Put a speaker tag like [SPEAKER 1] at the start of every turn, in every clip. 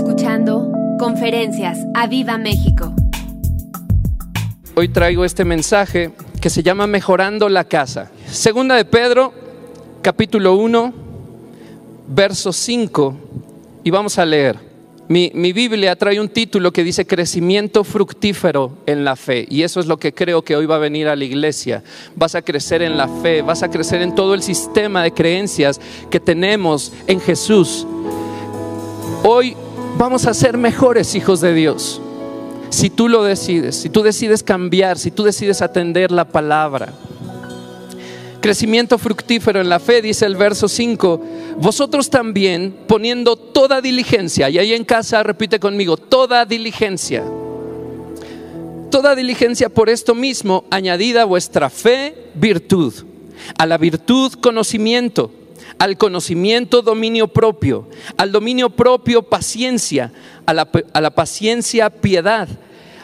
[SPEAKER 1] escuchando Conferencias a Viva México.
[SPEAKER 2] Hoy traigo este mensaje que se llama Mejorando la casa. Segunda de Pedro, capítulo 1, verso 5, y vamos a leer. Mi, mi, Biblia trae un título que dice crecimiento fructífero en la fe. Y eso es lo que creo que hoy va a venir a la iglesia. Vas a crecer en la fe, vas a crecer en todo el sistema de creencias que tenemos en Jesús. Hoy vamos a ser mejores hijos de Dios. Si tú lo decides, si tú decides cambiar, si tú decides atender la palabra. Crecimiento fructífero en la fe, dice el verso 5. Vosotros también poniendo toda diligencia, y ahí en casa repite conmigo, toda diligencia. Toda diligencia por esto mismo, añadida vuestra fe, virtud. A la virtud, conocimiento al conocimiento dominio propio, al dominio propio paciencia, a la, a la, paciencia piedad,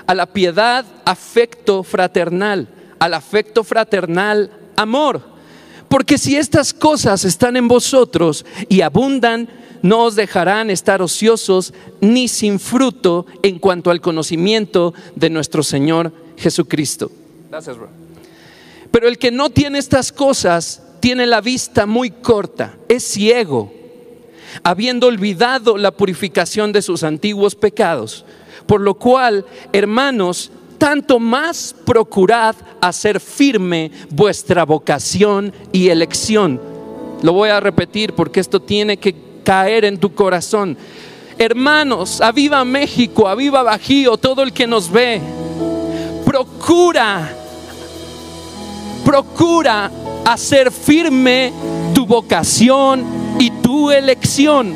[SPEAKER 2] a la piedad afecto fraternal, al afecto fraternal amor. Porque si estas cosas están en vosotros y abundan, no os dejarán estar ociosos ni sin fruto en cuanto al conocimiento de nuestro Señor Jesucristo. Gracias, bro. Pero el que no tiene estas cosas tiene la vista muy corta, es ciego, habiendo olvidado la purificación de sus antiguos pecados. Por lo cual, hermanos, tanto más procurad hacer firme vuestra vocación y elección. Lo voy a repetir porque esto tiene que caer en tu corazón. Hermanos, aviva México, aviva Bajío, todo el que nos ve. Procura, procura hacer firme tu vocación y tu elección,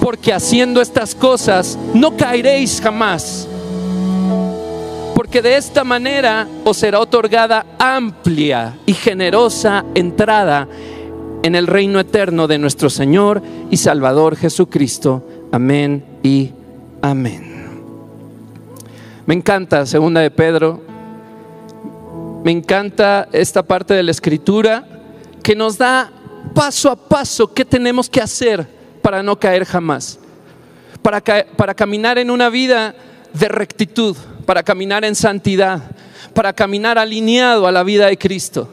[SPEAKER 2] porque haciendo estas cosas no caeréis jamás. Porque de esta manera os será otorgada amplia y generosa entrada en el reino eterno de nuestro Señor y Salvador Jesucristo. Amén y amén. Me encanta, segunda de Pedro me encanta esta parte de la escritura que nos da paso a paso qué tenemos que hacer para no caer jamás, para, para caminar en una vida de rectitud, para caminar en santidad, para caminar alineado a la vida de Cristo.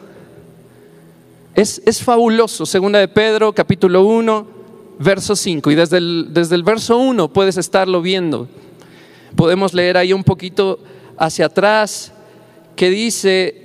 [SPEAKER 2] Es, es fabuloso, segunda de Pedro, capítulo 1, verso 5, y desde el, desde el verso 1 puedes estarlo viendo. Podemos leer ahí un poquito hacia atrás que dice,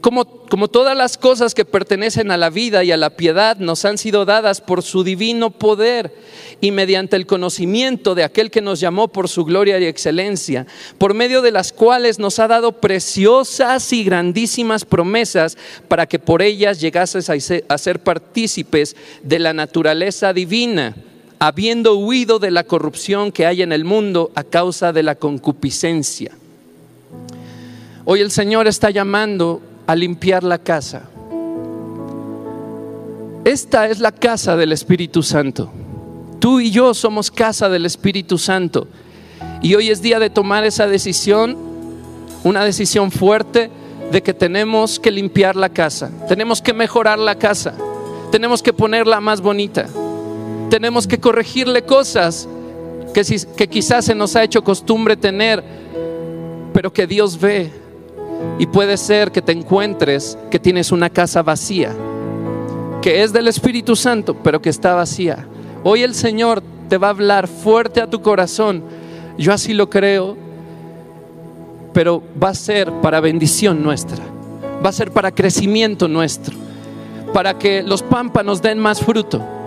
[SPEAKER 2] como, como, todas las cosas que pertenecen a la vida y a la piedad nos han sido dadas por su divino poder y mediante el conocimiento de aquel que nos llamó por su gloria y excelencia, por medio de las cuales nos ha dado preciosas y grandísimas promesas para que por ellas llegases a ser, a ser partícipes de la naturaleza divina habiendo huido de la corrupción que hay en el mundo a causa de la concupiscencia. Hoy el Señor está llamando a limpiar la casa. Esta es la casa del Espíritu Santo. Tú y yo somos casa del Espíritu Santo. Y hoy es día de tomar esa decisión, una decisión fuerte de que tenemos que limpiar la casa, tenemos que mejorar la casa, tenemos que ponerla más bonita, tenemos que corregirle cosas que, que quizás se nos ha hecho costumbre tener, pero que Dios ve y puede ser que te encuentres que tienes una casa vacía, que es del Espíritu Santo, pero que está vacía. Hoy el Señor te va a hablar fuerte a tu corazón. Yo así lo creo, pero va a ser para bendición nuestra, va a ser para crecimiento nuestro, para que los pámpanos den más fruto.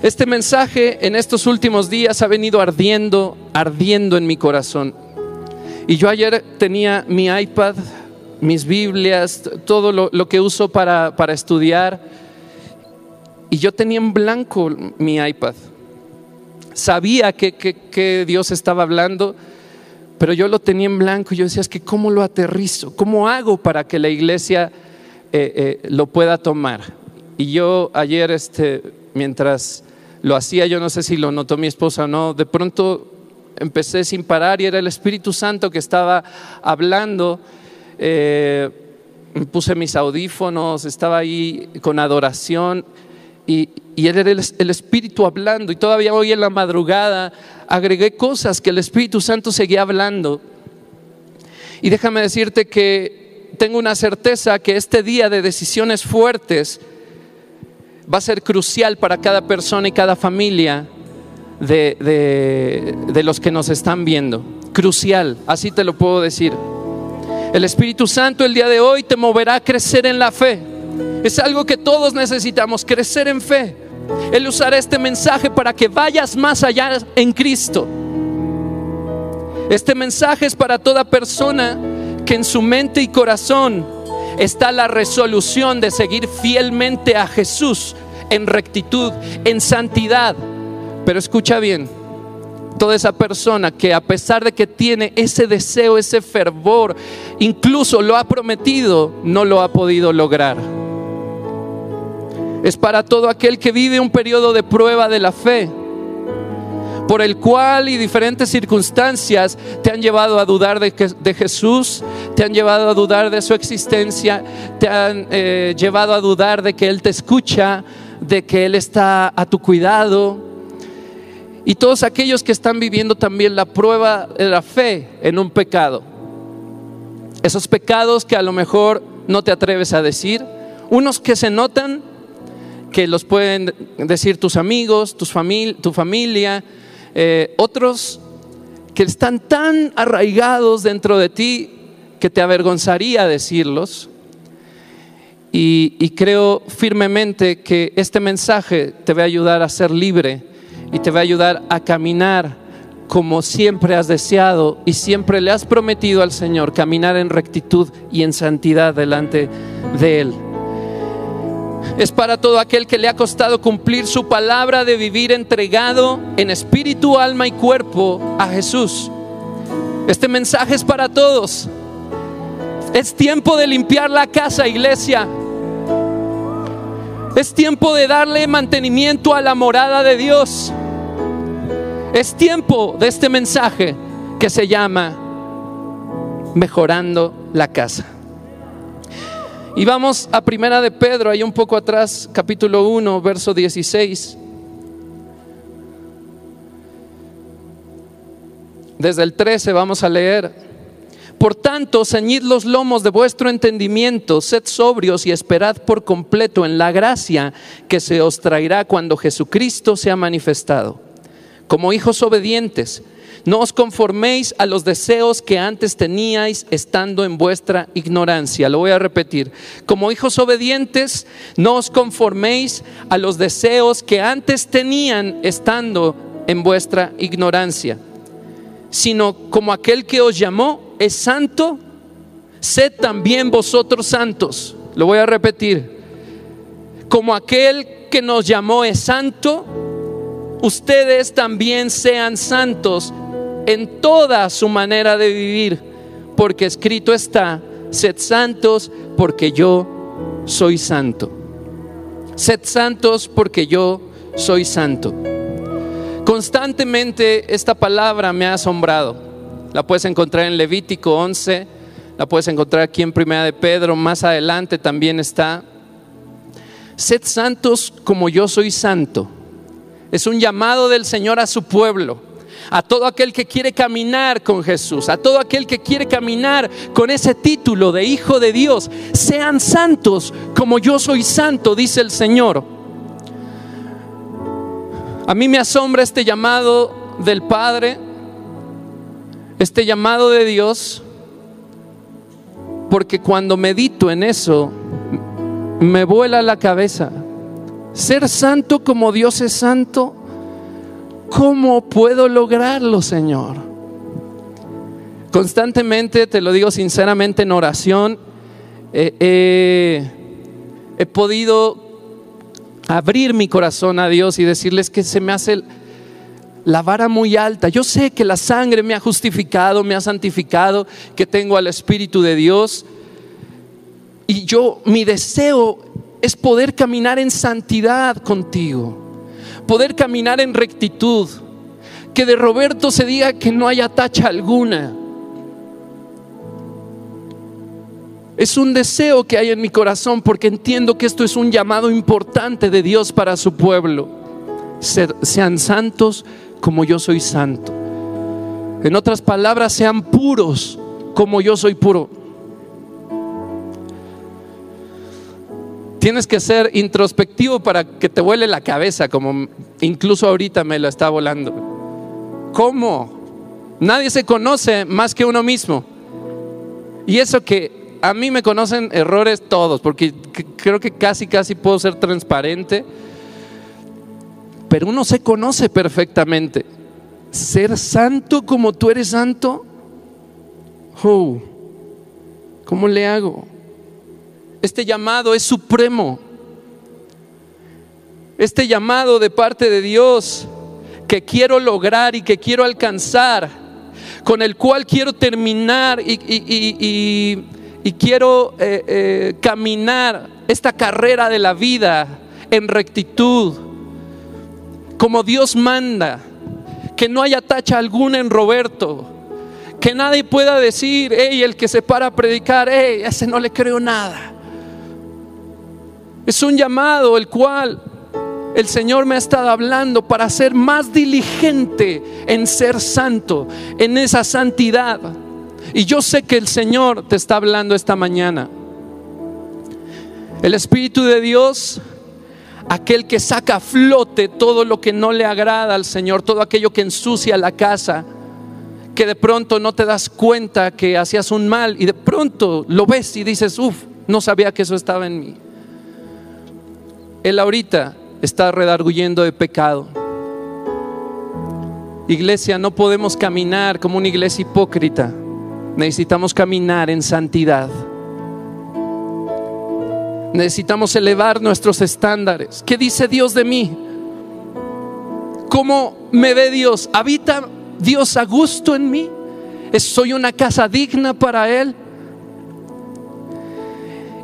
[SPEAKER 2] Este mensaje en estos últimos días ha venido ardiendo, ardiendo en mi corazón. Y yo ayer tenía mi iPad, mis Biblias, todo lo, que uso para, estudiar. Y yo tenía en blanco mi iPad. Sabía que, Dios estaba hablando, pero yo lo tenía en blanco. Y yo decía, es que ¿cómo lo aterrizo? ¿Cómo hago para que la iglesia eh, eh, lo pueda tomar? Y yo ayer, este, mientras lo hacía, yo no sé si lo notó mi esposa o no, de pronto empecé sin parar y era el Espíritu Santo que estaba hablando. Eh, puse mis audífonos, estaba ahí con adoración y, era el, el Espíritu hablando. Y todavía hoy en la madrugada agregué cosas que el Espíritu Santo seguía hablando. Y déjame decirte que tengo una certeza que este día de decisiones fuertes va a ser crucial para cada persona y cada familia de, de, los que nos están viendo. Crucial, así te lo puedo decir. El Espíritu Santo el día de hoy te moverá a crecer en la fe. Es algo que todos necesitamos, crecer en fe. Él usará este mensaje para que vayas más allá en Cristo. Este mensaje es para toda persona que en su mente y corazón está la resolución de seguir fielmente a Jesús en rectitud, en santidad. Pero escucha bien, toda esa persona que a pesar de que tiene ese deseo, ese fervor, incluso lo ha prometido, no lo ha podido lograr. Es para todo aquel que vive un periodo de prueba de la fe, por el cual y diferentes circunstancias te han llevado a dudar de, de Jesús, te han llevado a dudar de su existencia, te han eh, llevado a dudar de que Él te escucha, de que Él está a tu cuidado. Y todos aquellos que están viviendo también la prueba de la fe en un pecado. Esos pecados que a lo mejor no te atreves a decir, unos que se notan que los pueden decir tus amigos, tu familia, eh, otros que están tan arraigados dentro de ti que te avergonzaría decirlos. Y, y, creo firmemente que este mensaje te va a ayudar a ser libre y te va a ayudar a caminar como siempre has deseado y siempre le has prometido al Señor, caminar en rectitud y en santidad delante de Él es para todo aquel que le ha costado cumplir su palabra de vivir entregado en espíritu, alma y cuerpo a Jesús. Este mensaje es para todos. Es tiempo de limpiar la casa, iglesia. Es tiempo de darle mantenimiento a la morada de Dios. Es tiempo de este mensaje que se llama mejorando la casa. Y vamos a Primera de Pedro, ahí un poco atrás, capítulo 1, verso 16. Desde el 13 vamos a leer. Por tanto, ceñid los lomos de vuestro entendimiento, sed sobrios y esperad por completo en la gracia que se os traerá cuando Jesucristo sea manifestado. Como hijos obedientes, no os conforméis a los deseos que antes teníais estando en vuestra ignorancia. Lo voy a repetir. Como hijos obedientes, no os conforméis a los deseos que antes tenían estando en vuestra ignorancia, sino como aquel que os llamó es santo, sed también vosotros santos. Lo voy a repetir. Como aquel que nos llamó es santo, ustedes también sean santos en toda su manera de vivir, porque escrito está, sed santos porque yo soy santo. Sed santos porque yo soy santo. Constantemente esta palabra me ha asombrado. La puedes encontrar en Levítico 11, la puedes encontrar aquí en Primera de Pedro, más adelante también está. Sed santos como yo soy santo. Es un llamado del Señor a su pueblo a todo aquel que quiere caminar con Jesús, a todo aquel que quiere caminar con ese título de Hijo de Dios. Sean santos como yo soy santo, dice el Señor. A mí me asombra este llamado del Padre, este llamado de Dios, porque cuando medito en eso, me vuela la cabeza. Ser santo como Dios es santo ¿Cómo puedo lograrlo, Señor? Constantemente, te lo digo sinceramente en oración, he podido abrir mi corazón a Dios y decirles que se me hace la vara muy alta. Yo sé que la sangre me ha justificado, me ha santificado, que tengo al Espíritu de Dios. Y yo, mi deseo es poder caminar en santidad contigo poder caminar en rectitud. Que de Roberto se diga que no haya tacha alguna. Es un deseo que hay en mi corazón porque entiendo que esto es un llamado importante de Dios para su pueblo. sean santos como yo soy santo. En otras palabras, sean puros como yo soy puro. Tienes que ser introspectivo para que te vuele la cabeza, como incluso ahorita me lo está volando. ¿Cómo? Nadie se conoce más que uno mismo. Y eso que a mí me conocen errores todos, porque creo que casi, casi puedo ser transparente, pero uno se conoce perfectamente. Ser santo como tú eres santo, oh, ¿cómo le hago? Este llamado es supremo. Este llamado de parte de Dios que quiero lograr y que quiero alcanzar, con el cual quiero terminar y, quiero eh, eh, caminar esta carrera de la vida en rectitud, como Dios manda, que no haya tacha alguna en Roberto, que nadie pueda decir, hey, el que se para a predicar, hey, ese no le creo nada. Es un llamado el cual el Señor me ha estado hablando para ser más diligente en ser santo, en esa santidad. Y yo sé que el Señor te está hablando esta mañana. El Espíritu de Dios, aquel que saca a flote todo lo que no le agrada al Señor, todo aquello que ensucia la casa, que de pronto no te das cuenta que hacías un mal y de pronto lo ves y dices, uff, no sabía que eso estaba en mí. Él ahorita está redarguyendo de pecado. Iglesia, no podemos caminar como una iglesia hipócrita. Necesitamos caminar en santidad. Necesitamos elevar nuestros estándares. ¿Qué dice Dios de mí? ¿Cómo me ve Dios? ¿Habita Dios a gusto en mí? ¿Soy una casa digna para Él?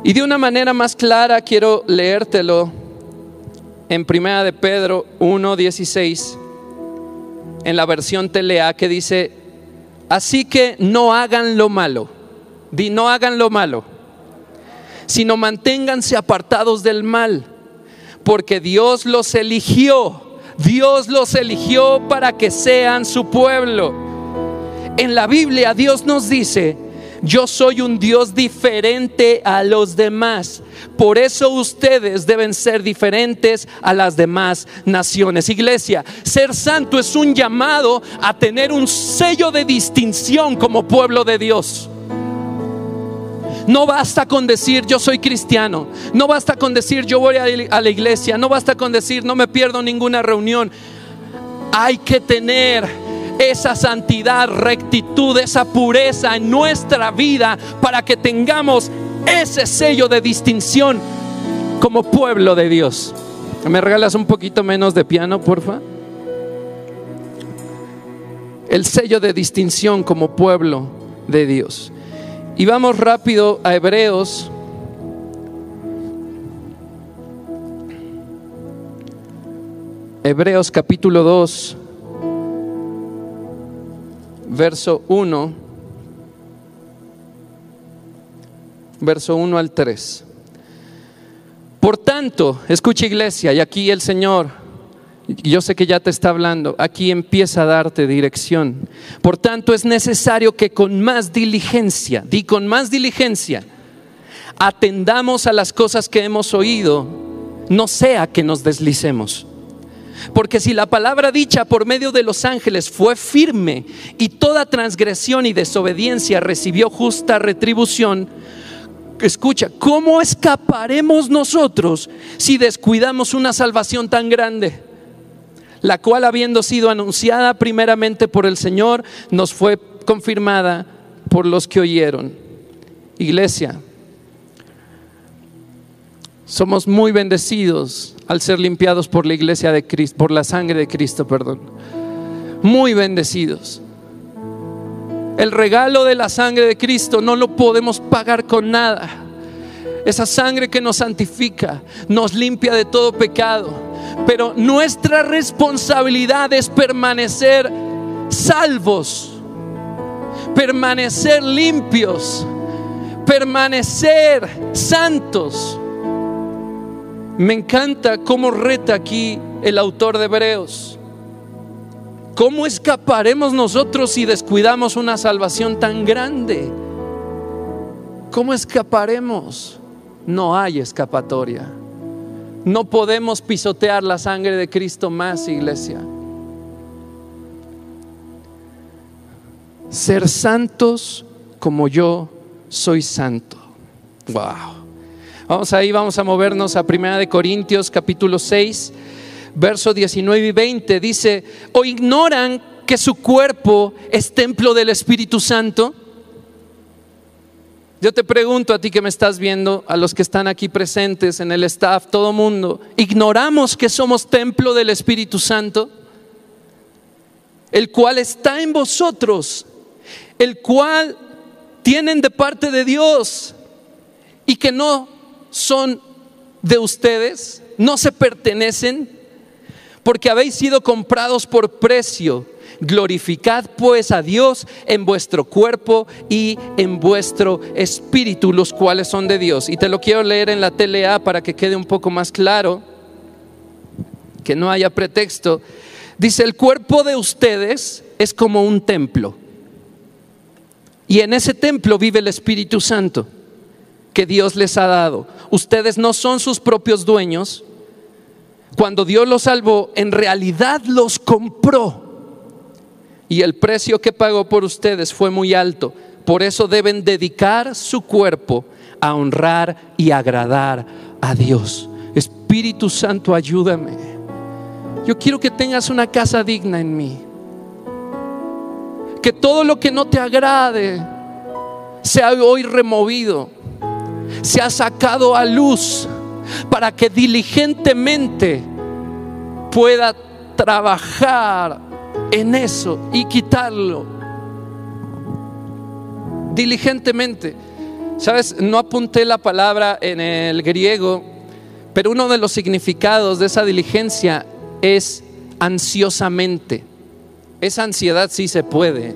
[SPEAKER 2] Y de una manera más clara quiero leértelo en Primera de Pedro 1:16 en la versión Telea que dice, "Así que no hagan lo malo." Di no hagan lo malo, sino manténganse apartados del mal, porque Dios los eligió. Dios los eligió para que sean su pueblo. En la Biblia Dios nos dice yo soy un Dios diferente a los demás. Por eso ustedes deben ser diferentes a las demás naciones. Iglesia, ser santo es un llamado a tener un sello de distinción como pueblo de Dios. No basta con decir yo soy cristiano. No basta con decir yo voy a la iglesia. No basta con decir no me pierdo ninguna reunión. Hay que tener esa santidad, rectitud, esa pureza en nuestra vida para que tengamos ese sello de distinción como pueblo de Dios. ¿Me regalas un poquito menos de piano, porfa? El sello de distinción como pueblo de Dios. Y vamos rápido a Hebreos. Hebreos capítulo 2 verso 1, verso 1 al 3. Por tanto, escucha iglesia, y aquí el Señor, yo sé que ya te está hablando, aquí empieza a darte dirección. Por tanto, es necesario que con más diligencia, di con más diligencia, atendamos a las cosas que hemos oído, no sea que nos deslicemos. Porque si la palabra dicha por medio de los ángeles fue firme y toda transgresión y desobediencia recibió justa retribución, escucha, ¿cómo escaparemos nosotros si descuidamos una salvación tan grande? La cual habiendo sido anunciada primeramente por el Señor, nos fue confirmada por los que oyeron. Iglesia, somos muy bendecidos al ser limpiados por la iglesia de Cristo, por la sangre de Cristo, perdón. Muy bendecidos. El regalo de la sangre de Cristo no lo podemos pagar con nada. Esa sangre que nos santifica, nos limpia de todo pecado. Pero nuestra responsabilidad es permanecer salvos, permanecer limpios permanecer santos. Me encanta cómo reta aquí el autor de Hebreos. ¿Cómo escaparemos nosotros si descuidamos una salvación tan grande? ¿Cómo escaparemos? No hay escapatoria. No podemos pisotear la sangre de Cristo más, iglesia. Ser santos como yo soy santo. Wow. Vamos ahí, vamos a movernos a Primera de Corintios capítulo 6, verso 19 y 20. Dice, "¿O ignoran que su cuerpo es templo del Espíritu Santo?" Yo te pregunto a ti que me estás viendo, a los que están aquí presentes en el staff, todo mundo, ¿ignoramos que somos templo del Espíritu Santo? El cual está en vosotros, el cual tienen de parte de Dios y que no son de ustedes, no se pertenecen, porque habéis sido comprados por precio. Glorificad pues a Dios en vuestro cuerpo y en vuestro espíritu, los cuales son de Dios. Y te lo quiero leer en la TLA para que quede un poco más claro, que no haya pretexto. Dice, el cuerpo de ustedes es como un templo. Y en ese templo vive el Espíritu Santo que Dios les ha dado. Ustedes no son sus propios dueños. Cuando Dios los salvó, en realidad los compró. Y el precio que pagó por ustedes fue muy alto. Por eso deben dedicar su cuerpo a honrar y agradar a Dios. Espíritu Santo, ayúdame. Yo quiero que tengas una casa digna en mí. Que todo lo que no te agrade sea hoy removido, sea sacado a luz para que diligentemente pueda trabajar en eso y quitarlo diligentemente. Sabes, no apunté la palabra en el griego, pero uno de los significados de esa diligencia es ansiosamente. Esa ansiedad sí se puede,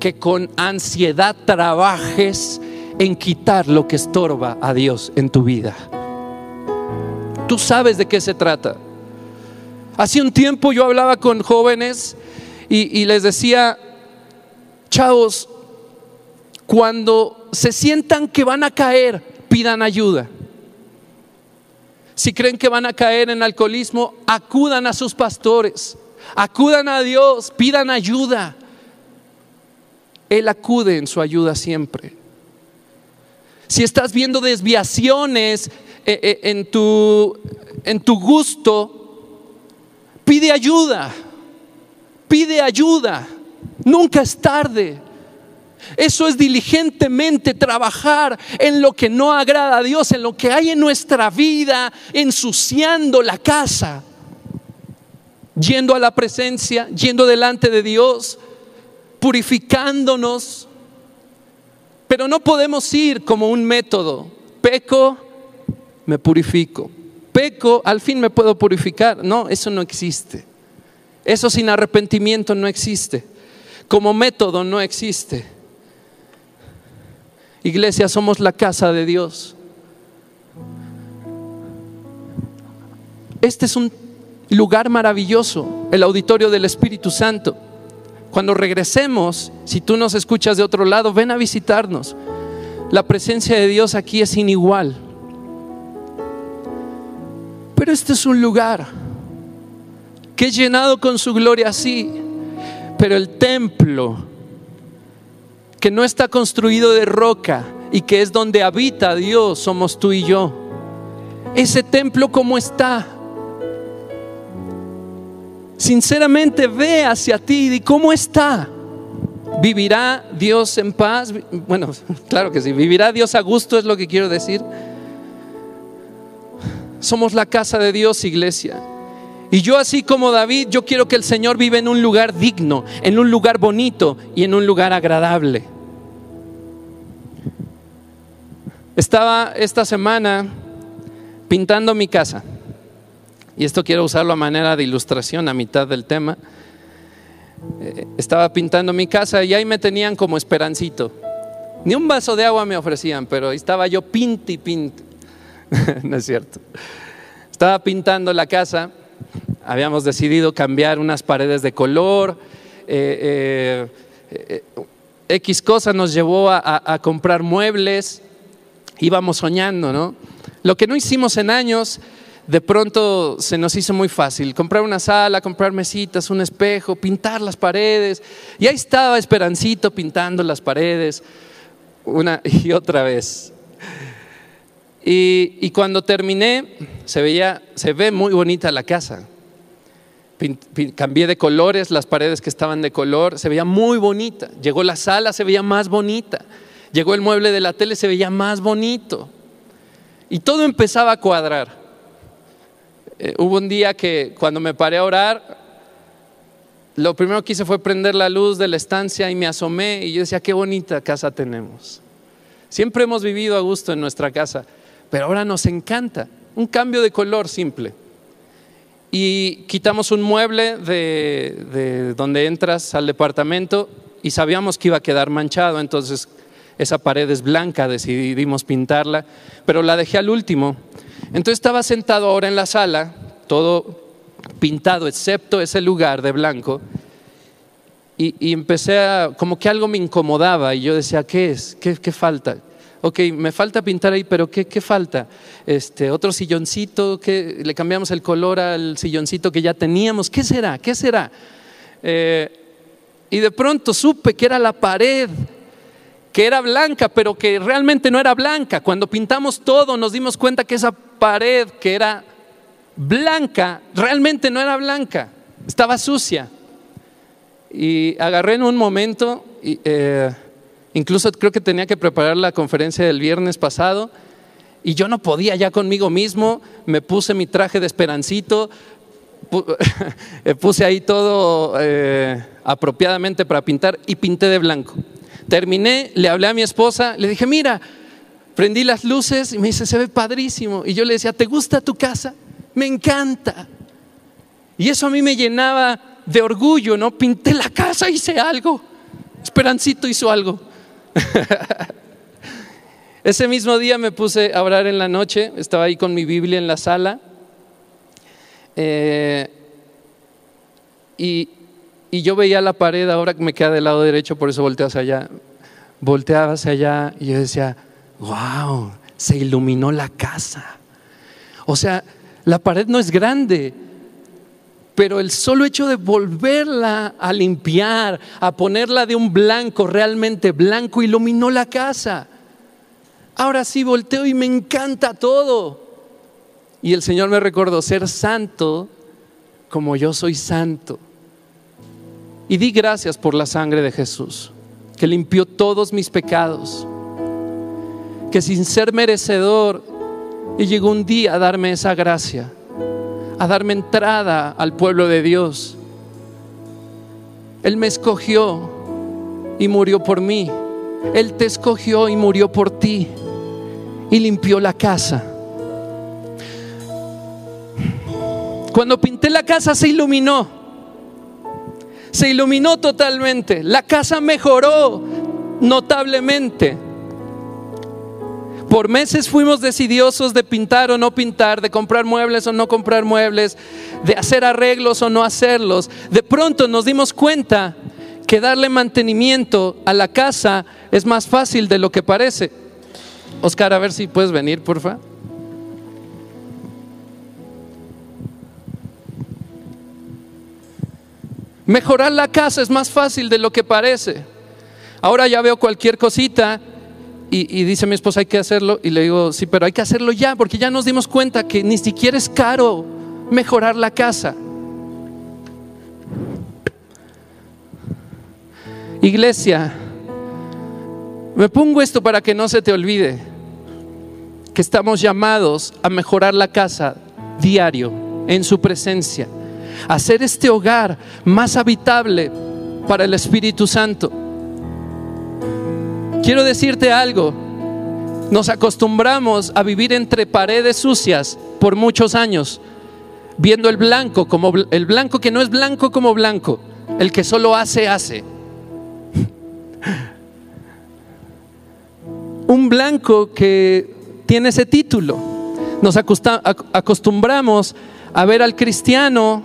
[SPEAKER 2] que con ansiedad trabajes en quitar lo que estorba a Dios en tu vida. Tú sabes de qué se trata. Hace un tiempo yo hablaba con jóvenes y, les decía, chavos, cuando se sientan que van a caer, pidan ayuda. Si creen que van a caer en alcoholismo, acudan a sus pastores, acudan a Dios, pidan ayuda. Él acude en su ayuda siempre. Si estás viendo desviaciones eh, eh, en tu, en tu gusto, Pide ayuda, pide ayuda. Nunca es tarde. Eso es diligentemente trabajar en lo que no agrada a Dios, en lo que hay en nuestra vida, ensuciando la casa, yendo a la presencia, yendo delante de Dios, purificándonos. Pero no podemos ir como un método. Peco, me purifico peco, al fin me puedo purificar. No, eso no existe. Eso sin arrepentimiento no existe. Como método no existe. Iglesia, somos la casa de Dios. Este es un lugar maravilloso, el auditorio del Espíritu Santo. Cuando regresemos, si tú nos escuchas de otro lado, ven a visitarnos. La presencia de Dios aquí es inigual. Pero este es un lugar que es llenado con su gloria así. Pero el templo, que no está construido de roca y que es donde habita Dios, somos tú y yo. Ese templo como está. Sinceramente ve hacia ti y cómo está. ¿Vivirá Dios en paz? Bueno, claro que sí. ¿Vivirá Dios a gusto es lo que quiero decir? Somos la casa de Dios, iglesia. Y yo así como David, yo quiero que el Señor vive en un lugar digno, en un lugar bonito y en un lugar agradable. Estaba esta semana pintando mi casa. Y esto quiero usarlo a manera de ilustración a mitad del tema. Eh, estaba pintando mi casa y ahí me tenían como esperancito. Ni un vaso de agua me ofrecían, pero estaba yo pinti, pinti. no es cierto. Estaba pintando la casa, habíamos decidido cambiar unas paredes de color, eh, eh, X cosa nos llevó a, a comprar muebles, íbamos soñando, ¿no? Lo que no hicimos en años de pronto se nos hizo muy fácil comprar una sala, comprar mesitas, un espejo, pintar las paredes. Y ahí estaba Esperancito pintando las paredes una y otra vez. Y, cuando terminé, se, veía, se ve muy bonita la casa. cambié de colores las paredes que estaban de color, se veía muy bonita. Llegó la sala, se veía más bonita. Llegó el mueble de la tele, se veía más bonito. Y todo empezaba a cuadrar. Eh, hubo un día que cuando me paré a orar, lo primero que hice fue prender la luz de la estancia y me asomé y yo decía, qué bonita casa tenemos. Siempre hemos vivido a gusto en nuestra casa, pero ahora nos encanta. Un cambio de color simple. Y quitamos un mueble de, de donde entras al departamento y sabíamos que iba a quedar manchado, entonces esa pared es blanca, decidimos pintarla, pero la dejé al último entonces estaba sentado ahora en la sala, todo pintado, excepto ese lugar de blanco, y, empecé a, como que algo me incomodaba, y yo decía, ¿qué es? ¿Qué, falta? Ok, me falta pintar ahí, pero ¿qué, qué falta? Este, otro silloncito, que le cambiamos el color al silloncito que ya teníamos, ¿qué será? ¿Qué será? Eh, y de pronto supe que era la pared que era blanca, pero que realmente no era blanca. Cuando pintamos todo nos dimos cuenta que esa pared que era blanca realmente no era blanca, estaba sucia. Y agarré en un momento, eh, incluso creo que tenía que preparar la conferencia del viernes pasado, y yo no podía ya conmigo mismo, me puse mi traje de esperancito, puse ahí todo eh, apropiadamente para pintar y pinté de blanco. Terminé, le hablé a mi esposa, le dije, mira, prendí las luces y me dice, se ve padrísimo. Y yo le decía, ¿te gusta tu casa? Me encanta. Y eso a mí me llenaba de orgullo, ¿no? Pinté la casa, hice algo. Esperancito hizo algo. Ese mismo día me puse a orar en la noche, estaba ahí con mi Biblia en la sala. Eh, y, y yo veía la pared, ahora que me queda del lado derecho, por eso volteé hacia allá. Volteaba hacia allá y yo decía, wow, se iluminó la casa. O sea, la pared no es grande, pero el solo hecho de volverla a limpiar, a ponerla de un blanco realmente blanco, iluminó la casa. Ahora sí volteo y me encanta todo. Y el Señor me recordó ser santo como yo soy santo. Y di gracias por la sangre de Jesús, que limpió todos mis pecados, que sin ser merecedor, y llegó un día a darme esa gracia, a darme entrada al pueblo de Dios. Él me escogió y murió por mí. Él te escogió y murió por ti y limpió la casa. Cuando pinté la casa se iluminó se iluminó totalmente, la casa mejoró notablemente. Por meses fuimos decidiosos de pintar o no pintar, de comprar muebles o no comprar muebles, de hacer arreglos o no hacerlos. De pronto nos dimos cuenta que darle mantenimiento a la casa es más fácil de lo que parece. Oscar, a ver si puedes venir, porfa. Mejorar la casa es más fácil de lo que parece. Ahora ya veo cualquier cosita y, dice mi esposa hay que hacerlo y le digo, sí, pero hay que hacerlo ya porque ya nos dimos cuenta que ni siquiera es caro mejorar la casa. Iglesia, me pongo esto para que no se te olvide que estamos llamados a mejorar la casa diario en su presencia hacer este hogar más habitable para el Espíritu Santo. Quiero decirte algo, nos acostumbramos a vivir entre paredes sucias por muchos años, viendo el blanco como el blanco que no es blanco como blanco, el que solo hace hace. un blanco que tiene ese título. Nos acostumbramos a ver al cristiano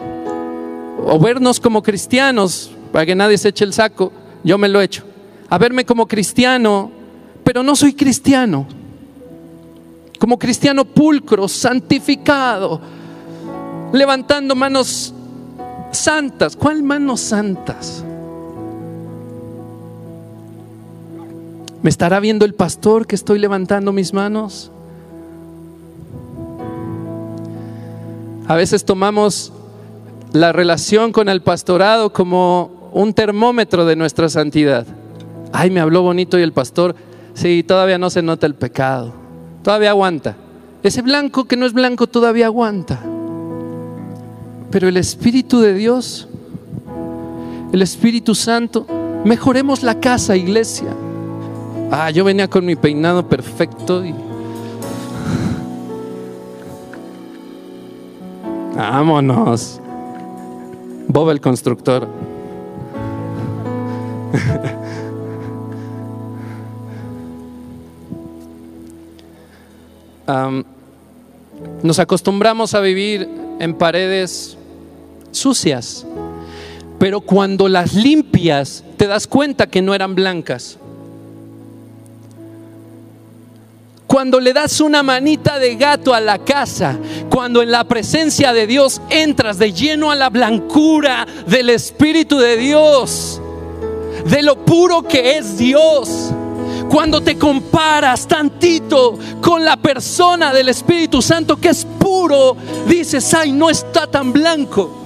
[SPEAKER 2] o vernos como cristianos, para que nadie se eche el saco, yo me lo echo, a verme como cristiano, pero no soy cristiano. Como cristiano pulcro, santificado, levantando manos santas. ¿Cuál manos santas? ¿Me estará viendo el pastor que estoy levantando mis manos? A veces tomamos la relación con el pastorado como un termómetro de nuestra santidad. Ay, me habló bonito y el pastor, sí, todavía no se nota el pecado, todavía aguanta. Ese blanco que no es blanco todavía aguanta. Pero el Espíritu de Dios, el Espíritu Santo, mejoremos la casa, iglesia. Ah, yo venía con mi peinado perfecto y... Vámonos. Bob el constructor. nos acostumbramos a vivir en paredes sucias, pero cuando las limpias te das cuenta que no eran blancas. Cuando le das una manita de gato a la casa, cuando en la presencia de Dios entras de lleno a la blancura del Espíritu de Dios, de lo puro que es Dios, cuando te comparas tantito con la persona del Espíritu Santo que es puro, dices, ay, no está tan blanco.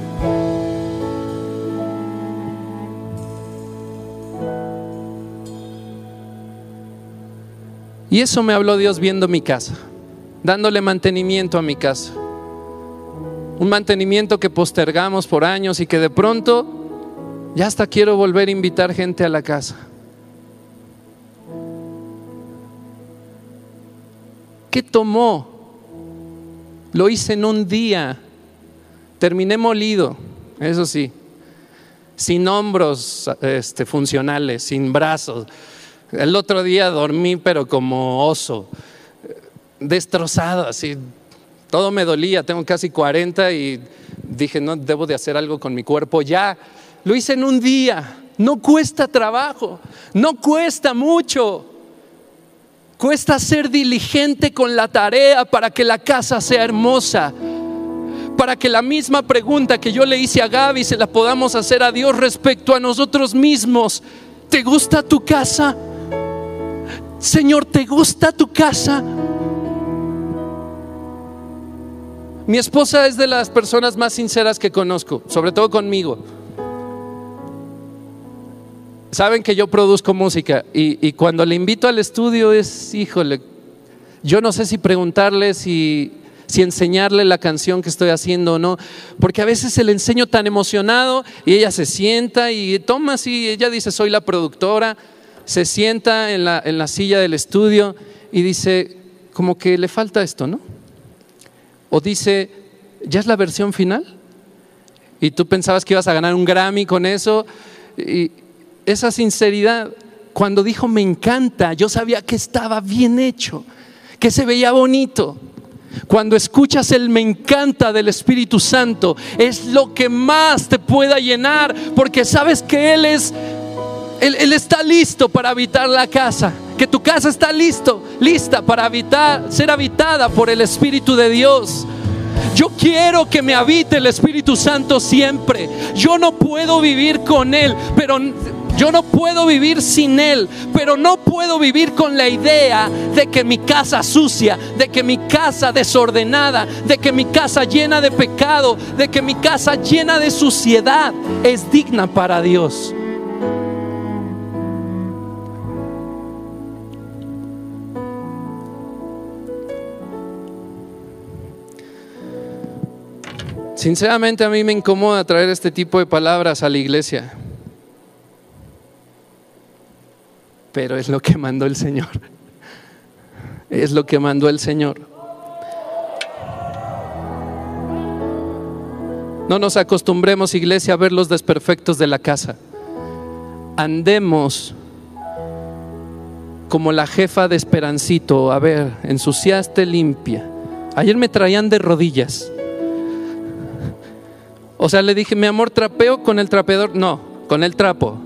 [SPEAKER 2] Y eso me habló Dios viendo mi casa, dándole mantenimiento a mi casa. Un mantenimiento que postergamos por años y que de pronto ya hasta quiero volver a invitar gente a la casa. ¿Qué tomó? Lo hice en un día. Terminé molido, eso sí, sin hombros este, funcionales, sin brazos el otro día dormí, pero como oso, destrozado, así. Todo me dolía, tengo casi 40 y dije, no, debo de hacer algo con mi cuerpo ya. Lo hice en un día, no cuesta trabajo, no cuesta mucho. Cuesta ser diligente con la tarea para que la casa sea hermosa. Para que la misma pregunta que yo le hice a Gaby se la podamos hacer a Dios respecto a nosotros mismos. ¿Te gusta tu casa? Señor, ¿te gusta tu casa? Mi esposa es de las personas más sinceras que conozco, sobre todo conmigo. Saben que yo produzco música y, cuando le invito al estudio es, híjole, yo no sé si preguntarle si, si enseñarle la canción que estoy haciendo o no, porque a veces se le enseño tan emocionado y ella se sienta y toma así, ella dice, soy la productora se sienta en la, en la silla del estudio y dice, como que le falta esto, ¿no? O dice, ¿ya es la versión final? Y tú pensabas que ibas a ganar un Grammy con eso. Y esa sinceridad, cuando dijo me encanta, yo sabía que estaba bien hecho, que se veía bonito. Cuando escuchas el me encanta del Espíritu Santo, es lo que más te pueda llenar, porque sabes que Él es él, está listo para habitar la casa. Que tu casa está listo, lista para habitar, ser habitada por el Espíritu de Dios. Yo quiero que me habite el Espíritu Santo siempre. Yo no puedo vivir con Él, pero yo no puedo vivir sin Él, pero no puedo vivir con la idea de que mi casa sucia, de que mi casa desordenada, de que mi casa llena de pecado, de que mi casa llena de suciedad es digna para Dios. Sinceramente a mí me incomoda traer este tipo de palabras a la iglesia. Pero es lo que mandó el Señor. Es lo que mandó el Señor. No nos acostumbremos, iglesia, a ver los desperfectos de la casa. Andemos como la jefa de Esperancito, a ver, ensuciaste, limpia. Ayer me traían de rodillas. O sea, le dije, mi amor, trapeo con el trapeador. No, con el trapo.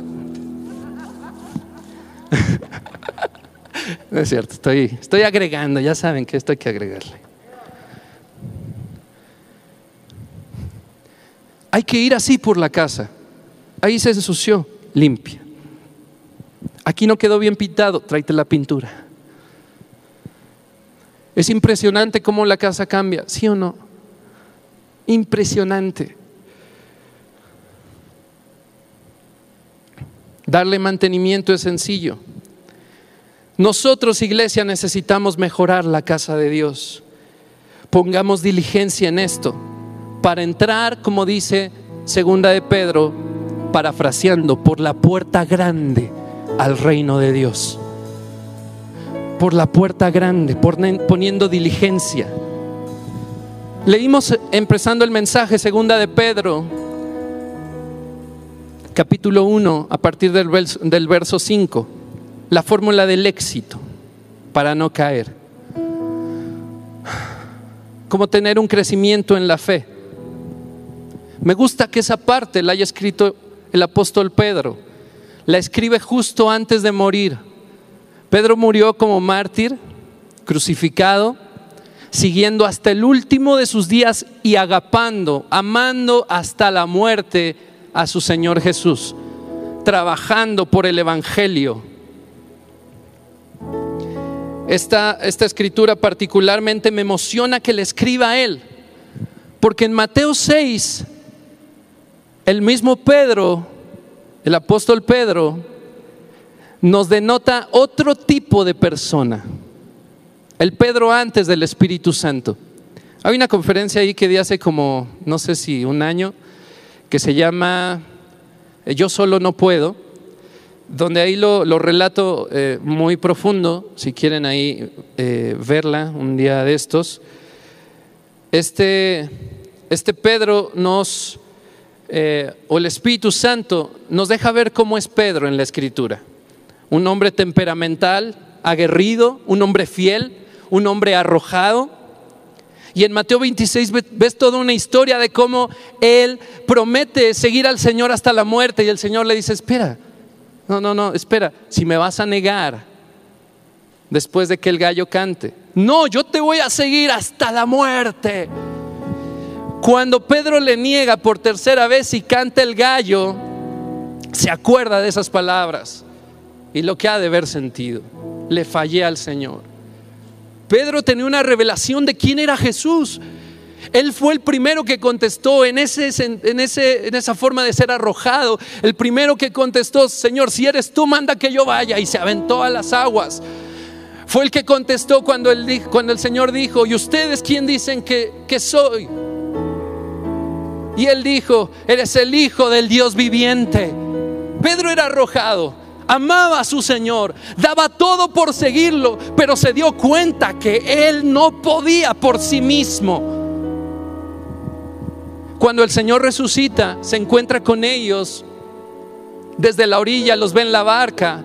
[SPEAKER 2] no es cierto, estoy, estoy agregando, ya saben que esto hay que agregarle. Hay que ir así por la casa. Ahí se ensució, limpia. Aquí no quedó bien pintado, tráete la pintura. Es impresionante cómo la casa cambia, ¿sí o no? Impresionante. Darle mantenimiento es sencillo. Nosotros, iglesia, necesitamos mejorar la casa de Dios. Pongamos diligencia en esto para entrar, como dice segunda de Pedro, parafraseando, por la puerta grande al reino de Dios. Por la puerta grande, poniendo diligencia. Leímos empezando el mensaje, segunda de Pedro, capítulo 1, a partir del verso, del verso 5, la fórmula del éxito para no caer. Cómo tener un crecimiento en la fe. Me gusta que esa parte la haya escrito el apóstol Pedro. La escribe justo antes de morir. Pedro murió como mártir, crucificado, siguiendo hasta el último de sus días y agapando, amando hasta la muerte a su Señor Jesús, trabajando por el Evangelio. Esta, esta escritura particularmente me emociona que le escriba a él, porque en Mateo 6 el mismo Pedro, el apóstol Pedro, nos denota otro tipo de persona. El Pedro antes del Espíritu Santo. Hay una conferencia ahí que di hace como, no sé si un año, que se llama eh, Yo solo no puedo, donde ahí lo, relato eh, muy profundo, si quieren ahí eh, verla un día de estos. Este, este Pedro nos o el Espíritu Santo nos deja ver cómo es Pedro en la Escritura. Un hombre temperamental, aguerrido, un hombre fiel, un hombre arrojado. Y en Mateo 26 ves toda una historia de cómo él promete seguir al Señor hasta la muerte y el Señor le dice, espera, no, no, no, espera, si me vas a negar después de que el gallo cante, no, yo te voy a seguir hasta la muerte. Cuando Pedro le niega por tercera vez y canta el gallo, se acuerda de esas palabras y lo que ha de haber sentido. Le fallé al Señor. Pedro tenía una revelación de quién era Jesús. Él fue el primero que contestó en, ese, en, esa forma de ser arrojado. El primero que contestó, Señor, si eres tú, manda que yo vaya. Y se aventó a las aguas. Fue el que contestó cuando el, cuando el Señor dijo, ¿y ustedes quién dicen que, que soy? Y él dijo, eres el Hijo del Dios viviente. Pedro era arrojado, amaba a su Señor, daba todo por seguirlo, pero se dio cuenta que él no podía por sí mismo. Cuando el Señor resucita, se encuentra con ellos desde la orilla, los ve en la barca.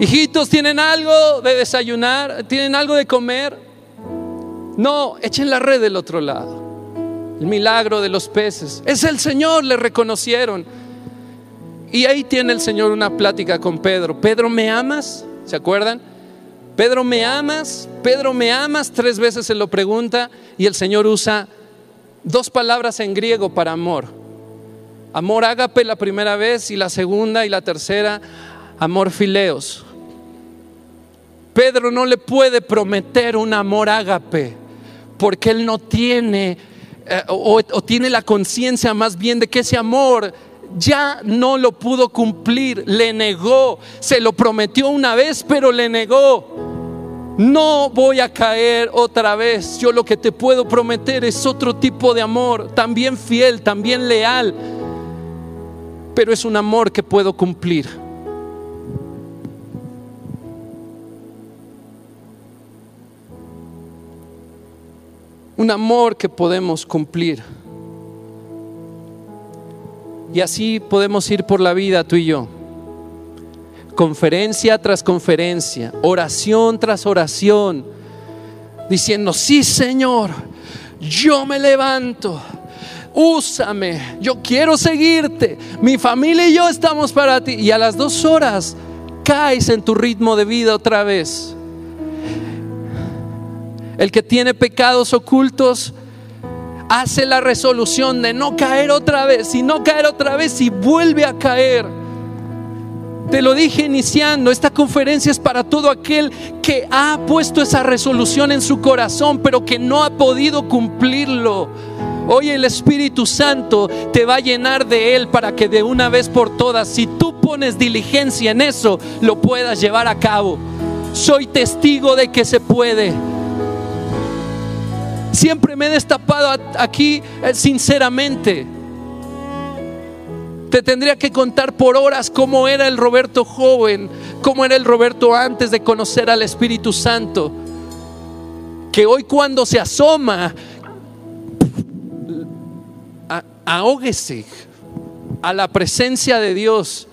[SPEAKER 2] Hijitos, ¿tienen algo de desayunar? ¿Tienen algo de comer? No, echen la red del otro lado el milagro de los peces. Es el Señor, le reconocieron. Y ahí tiene el Señor una plática con Pedro. Pedro, ¿me amas? ¿Se acuerdan? Pedro, ¿me amas? Pedro, ¿me amas? Tres veces se lo pregunta y el Señor usa dos palabras en griego para amor. Amor ágape la primera vez y la segunda y la tercera, amor fileos. Pedro no le puede prometer un amor ágape porque él no tiene eh, o, tiene la conciencia más bien de que ese amor ya no lo pudo cumplir, le negó, se lo prometió una vez, pero le negó. No voy a caer otra vez. Yo lo que te puedo prometer es otro tipo de amor, también fiel, también leal, pero es un amor que puedo cumplir. un amor que podemos cumplir. Y así podemos ir por la vida tú y yo, conferencia tras conferencia, oración tras oración, diciendo, sí Señor, yo me levanto, úsame, yo quiero seguirte, mi familia y yo estamos para ti. Y a las dos horas caes en tu ritmo de vida otra vez. El que tiene pecados ocultos hace la resolución de no caer otra vez y no caer otra vez y vuelve a caer. Te lo dije iniciando, esta conferencia es para todo aquel que ha puesto esa resolución en su corazón, pero que no ha podido cumplirlo. Hoy el Espíritu Santo te va a llenar de Él para que de una vez por todas, si tú pones diligencia en eso, lo puedas llevar a cabo. Soy testigo de que se puede. Siempre me he destapado aquí eh, sinceramente. Te tendría que contar por horas cómo era el Roberto joven, cómo era el Roberto antes de conocer al Espíritu Santo. Que hoy cuando se asoma, ahóguese a la presencia de Dios.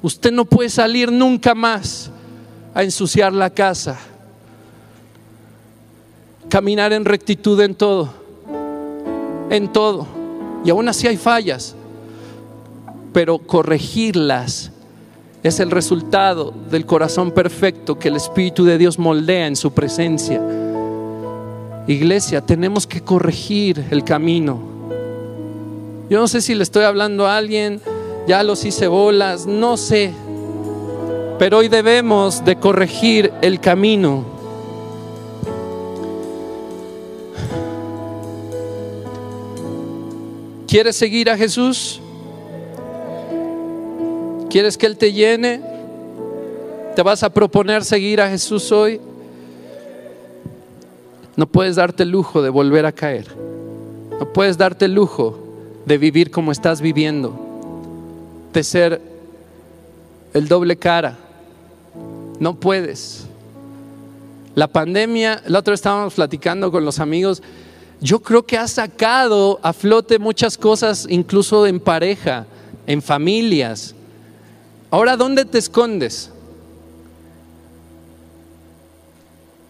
[SPEAKER 2] Usted no puede salir nunca más a ensuciar la casa caminar en rectitud en todo, en todo. Y aún así hay fallas, pero corregirlas es el resultado del corazón perfecto que el Espíritu de Dios moldea en su presencia. Iglesia, tenemos que corregir el camino. Yo no sé si le estoy hablando a alguien, ya los hice bolas, no sé, pero hoy debemos de corregir el camino. ¿Quieres seguir a Jesús? ¿Quieres que Él te llene? ¿Te vas a proponer seguir a Jesús hoy? No puedes darte el lujo de volver a caer. No puedes darte el lujo de vivir como estás viviendo, de ser el doble cara. No puedes. La pandemia, la otra vez estábamos platicando con los amigos, yo creo que ha sacado a flote muchas cosas, incluso en pareja, en familias. Ahora, ¿dónde te escondes?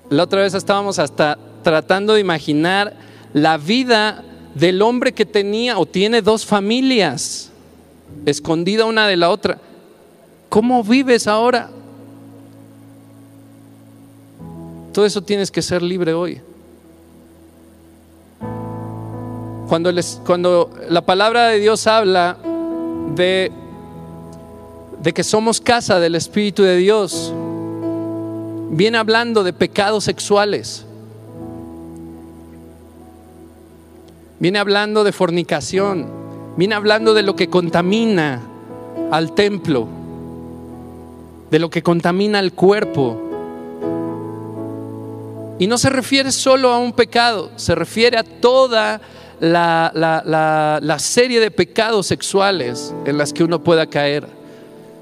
[SPEAKER 2] La otra vez estábamos hasta tratando de imaginar la vida del hombre que tenía o tiene dos familias, escondida una de la otra. ¿Cómo vives ahora? Todo eso tienes que ser libre hoy. Cuando, la palabra de Dios habla de, que somos casa del Espíritu de Dios, viene hablando de pecados sexuales. Viene hablando de fornicación. Viene hablando de lo que contamina al templo. De lo que contamina al cuerpo. Y no se refiere solo a un pecado, se refiere a toda la, serie de pecados sexuales en las que uno pueda caer.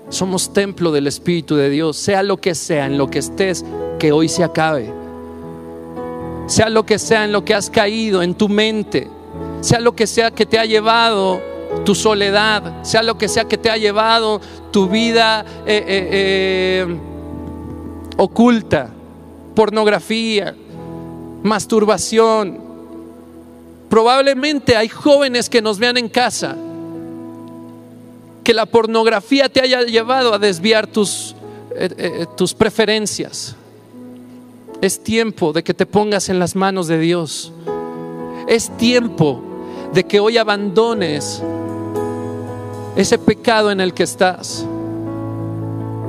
[SPEAKER 2] Somos templo del Espíritu de Dios, sea lo que sea, en lo que estés, que hoy se acabe. Sea lo que sea en lo que has caído, en tu mente, sea lo que sea que te ha llevado tu soledad, sea lo que sea que te ha llevado tu vida eh, eh, eh, oculta, pornografía, masturbación, Probablemente hay jóvenes que nos vean en casa, que la pornografía te haya llevado a desviar tus, eh, eh, tus preferencias. Es tiempo de que te pongas en las manos de Dios. Es tiempo de que hoy abandones ese pecado en el que estás.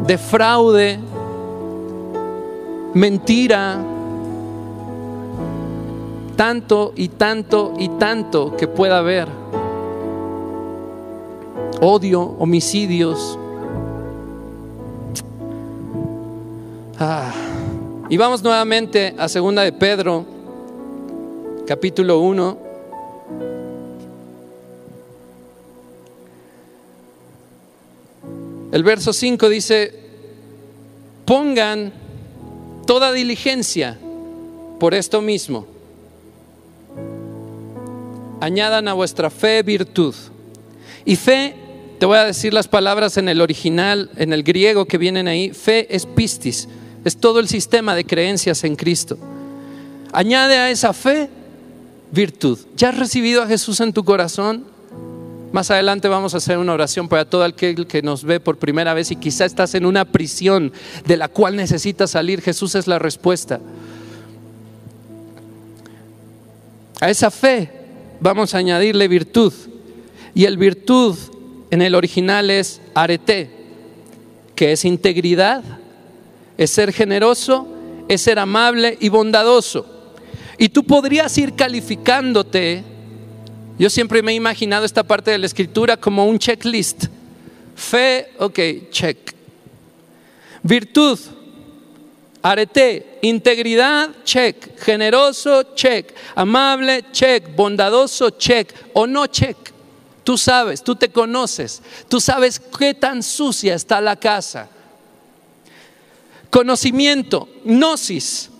[SPEAKER 2] De fraude, mentira, tanto y tanto y tanto que pueda haber. Odio, homicidios. Ah. Y vamos nuevamente a segunda de Pedro, capítulo 1. El verso 5 dice, pongan toda diligencia por esto mismo añadan a vuestra fe virtud y fe Te voy a decir las palabras en el original, en el griego que vienen ahí. Fe es pistis, es todo el sistema de creencias en Cristo. Añade a esa fe virtud. ¿Ya has recibido a Jesús en tu corazón? Más adelante vamos a hacer una oración para todo aquel que nos ve por primera vez y quizá estás en una prisión de la cual necesitas salir. Jesús es la respuesta. A esa fe vamos a añadirle virtud. Y el virtud en el original es arete, que es integridad, es ser generoso, es ser amable y bondadoso. Y tú podrías ir calificándote yo siempre me he imaginado esta parte de la escritura como un checklist. Fe, ok, check. Virtud, arete, integridad, check. Generoso, check. Amable, check. Bondadoso, check. O no, check. Tú sabes, tú te conoces. Tú sabes qué tan sucia está la casa. Conocimiento, gnosis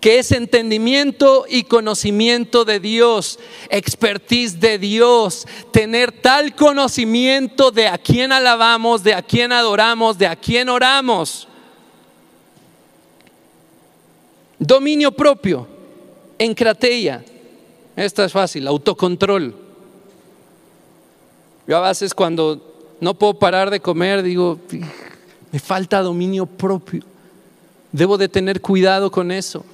[SPEAKER 2] que es entendimiento y conocimiento de Dios, expertise de Dios, tener tal conocimiento de a quién alabamos, de a quién adoramos, de a quién oramos. Dominio propio, encrateia. Esta es fácil, autocontrol. Yo a veces cuando no puedo parar de comer digo, me falta dominio propio. Debo de tener cuidado con eso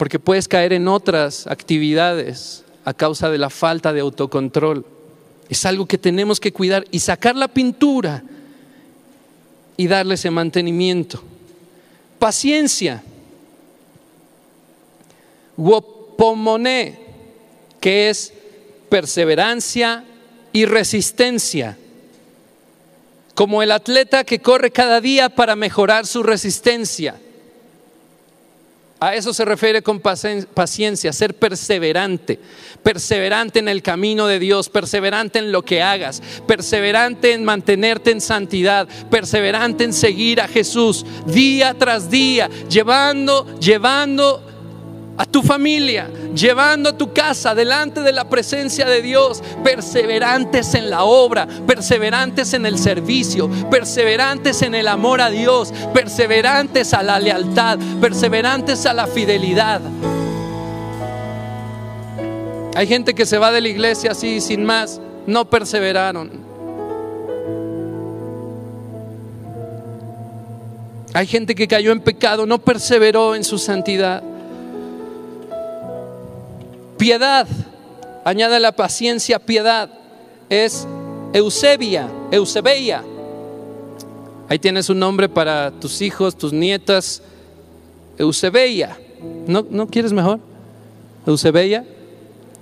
[SPEAKER 2] porque puedes caer en otras actividades a causa de la falta de autocontrol. Es algo que tenemos que cuidar y sacar la pintura y darle ese mantenimiento. Paciencia. Wopomone, que es perseverancia y resistencia. Como el atleta que corre cada día para mejorar su resistencia. A eso se refiere con paciencia, ser perseverante, perseverante en el camino de Dios, perseverante en lo que hagas, perseverante en mantenerte en santidad, perseverante en seguir a Jesús día tras día, llevando, llevando a tu familia, llevando a tu casa delante de la presencia de Dios, perseverantes en la obra, perseverantes en el servicio, perseverantes en el amor a Dios, perseverantes a la lealtad, perseverantes a la fidelidad. Hay gente que se va de la iglesia así sin más, no perseveraron. Hay gente que cayó en pecado, no perseveró en su santidad. Piedad, añade la paciencia, piedad, es Eusebia, Eusebia. Ahí tienes un nombre para tus hijos, tus nietas, Eusebia. ¿No, ¿No quieres mejor? Eusebia.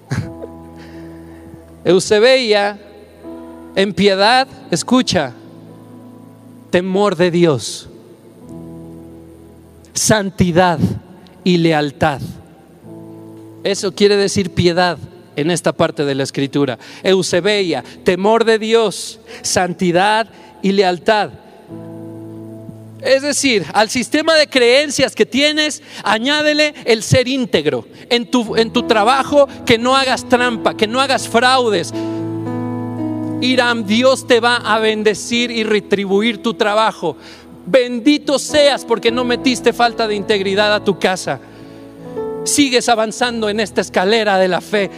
[SPEAKER 2] Eusebia, en piedad, escucha, temor de Dios, santidad y lealtad. Eso quiere decir piedad en esta parte de la escritura. Eusebia, temor de Dios, santidad y lealtad. Es decir, al sistema de creencias que tienes, añádele el ser íntegro. En tu, en tu trabajo, que no hagas trampa, que no hagas fraudes. Irán, Dios te va a bendecir y retribuir tu trabajo. Bendito seas porque no metiste falta de integridad a tu casa sigues avanzando en esta escalera de la fe,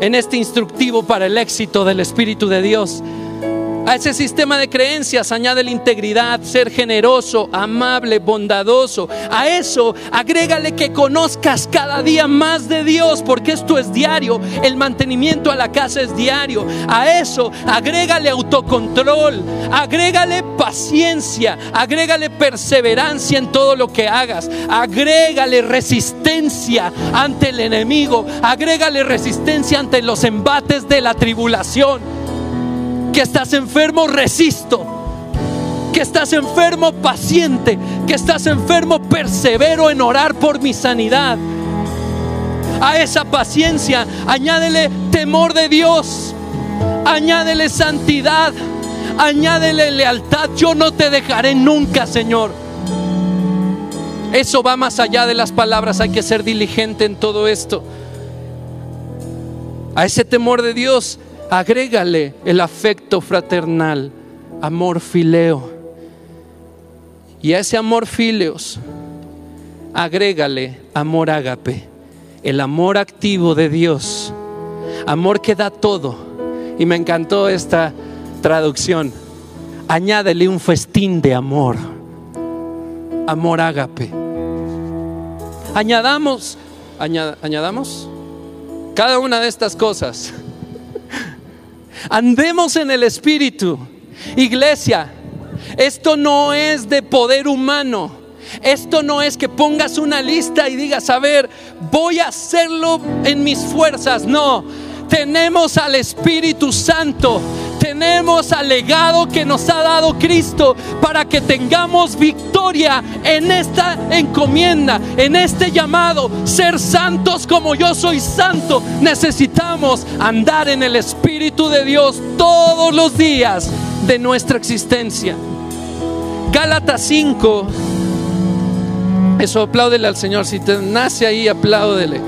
[SPEAKER 2] en este instructivo para el éxito del Espíritu de Dios. A ese sistema de creencias añade la integridad, ser generoso, amable, bondadoso. A eso agrégale que conozcas cada día más de Dios, porque esto es diario. El mantenimiento a la casa es diario. A eso agrégale autocontrol, agrégale paciencia, agrégale perseverancia en todo lo que hagas, agrégale resistencia ante el enemigo, agrégale resistencia ante los embates de la tribulación que estás enfermo, resisto. Que estás enfermo, paciente. Que estás enfermo, persevero en orar por mi sanidad. A esa paciencia añádele temor de Dios. Añádele santidad. Añádele lealtad. Yo no te dejaré nunca, Señor. Eso va más allá de las palabras. Hay que ser diligente en todo esto. A ese temor de Dios Agrégale el afecto fraternal, amor fileo. Y a ese amor fileos, agrégale amor ágape, el amor activo de Dios, amor que da todo. Y me encantó esta traducción. Añádele un festín de amor, amor ágape. Añadamos, añadamos cada una de estas cosas. Andemos en el Espíritu. Iglesia, esto no es de poder humano. Esto no es que pongas una lista y digas, a ver, voy a hacerlo en mis fuerzas. No, tenemos al Espíritu Santo tenemos al legado que nos ha dado Cristo para que tengamos victoria en esta encomienda, en este llamado, ser santos como yo soy santo. Necesitamos andar en el Espíritu de Dios todos los días de nuestra existencia. Gálatas 5. Eso, apláudele al Señor. Si te nace ahí, apláudele.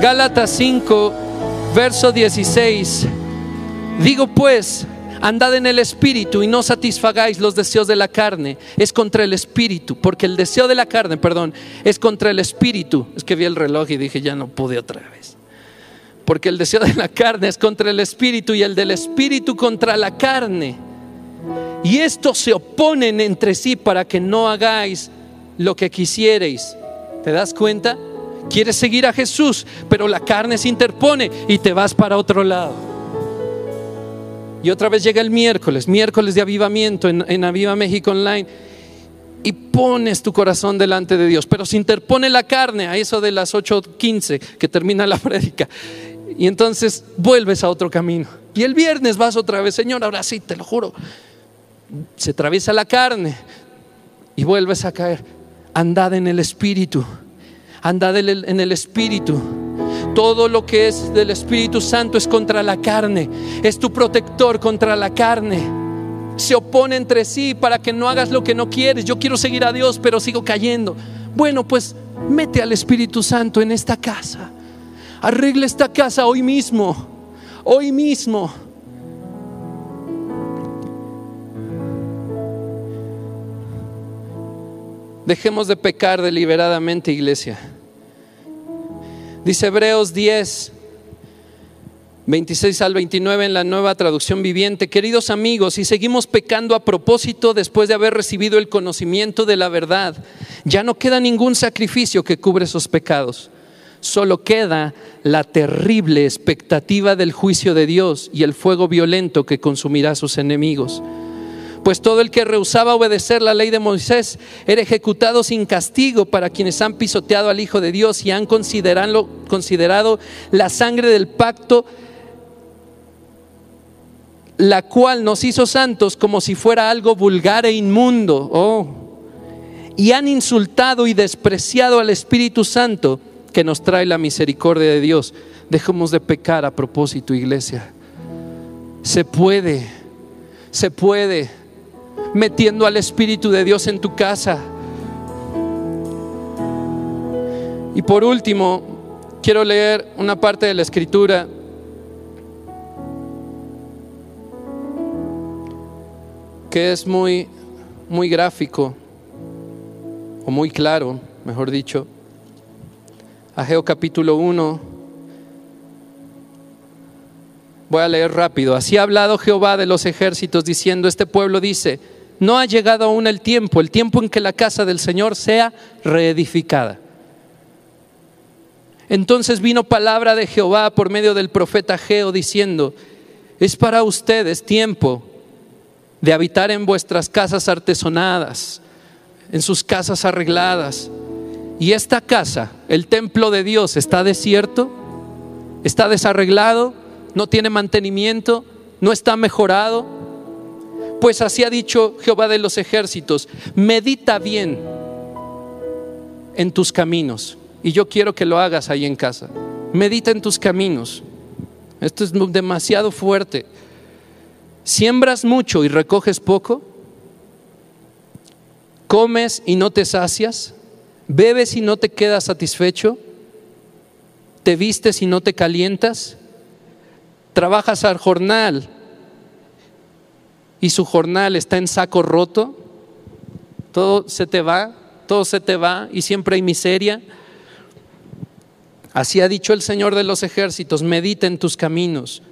[SPEAKER 2] Gálatas 5, verso 16. Digo pues, andad en el espíritu y no satisfagáis los deseos de la carne. Es contra el espíritu, porque el deseo de la carne, perdón, es contra el espíritu. Es que vi el reloj y dije, ya no pude otra vez. Porque el deseo de la carne es contra el espíritu y el del espíritu contra la carne. Y estos se oponen entre sí para que no hagáis lo que quisierais. ¿Te das cuenta? Quieres seguir a Jesús, pero la carne se interpone y te vas para otro lado. Y otra vez llega el miércoles, miércoles de avivamiento en, Aviva México Online. Y pones tu corazón delante de Dios, pero se interpone la carne a eso de las 8:15 que termina la prédica. Y entonces vuelves a otro camino. Y el viernes vas otra vez, Señor, ahora sí, te lo juro. Se atraviesa la carne y vuelves a caer. Andad en el Espíritu. Andad en el Espíritu todo lo que es del Espíritu Santo es contra la carne, es tu protector contra la carne. Se opone entre sí para que no hagas lo que no quieres. Yo quiero seguir a Dios, pero sigo cayendo. Bueno, pues mete al Espíritu Santo en esta casa. Arregle esta casa hoy mismo. Hoy mismo. Dejemos de pecar deliberadamente, iglesia. Dice Hebreos 10, 26 al 29 en la nueva traducción viviente. Queridos amigos, si seguimos pecando a propósito después de haber recibido el conocimiento de la verdad, ya no queda ningún sacrificio que cubre esos pecados. Solo queda la terrible expectativa del juicio de Dios y el fuego violento que consumirá a sus enemigos pues todo el que rehusaba obedecer la ley de Moisés era ejecutado sin castigo para quienes han pisoteado al Hijo de Dios y han considerado, considerado la sangre del pacto, la cual nos hizo santos como si fuera algo vulgar e inmundo. Oh. Y han insultado y despreciado al Espíritu Santo que nos trae la misericordia de Dios. Dejemos de pecar a propósito, iglesia. Se puede, se puede metiendo al Espíritu de Dios en tu casa. Y por último, quiero leer una parte de la escritura que es muy muy gráfico o muy claro, mejor dicho. Ageo capítulo 1. Voy a leer rápido. Así ha hablado Jehová de los ejércitos diciendo, este pueblo dice, no ha llegado aún el tiempo, el tiempo en que la casa del Señor sea reedificada. Entonces vino palabra de Jehová por medio del profeta Geo diciendo, es para ustedes tiempo de habitar en vuestras casas artesonadas, en sus casas arregladas. Y esta casa, el templo de Dios, está desierto, está desarreglado, no tiene mantenimiento, no está mejorado. Pues así ha dicho Jehová de los ejércitos, medita bien en tus caminos. Y yo quiero que lo hagas ahí en casa. Medita en tus caminos. Esto es demasiado fuerte. Siembras mucho y recoges poco. Comes y no te sacias. Bebes y no te quedas satisfecho. Te vistes y no te calientas. trabajas al jornal y su jornal está en saco roto, todo se te va, todo se te va y siempre hay miseria. Así ha dicho el Señor de los ejércitos, medita en tus caminos.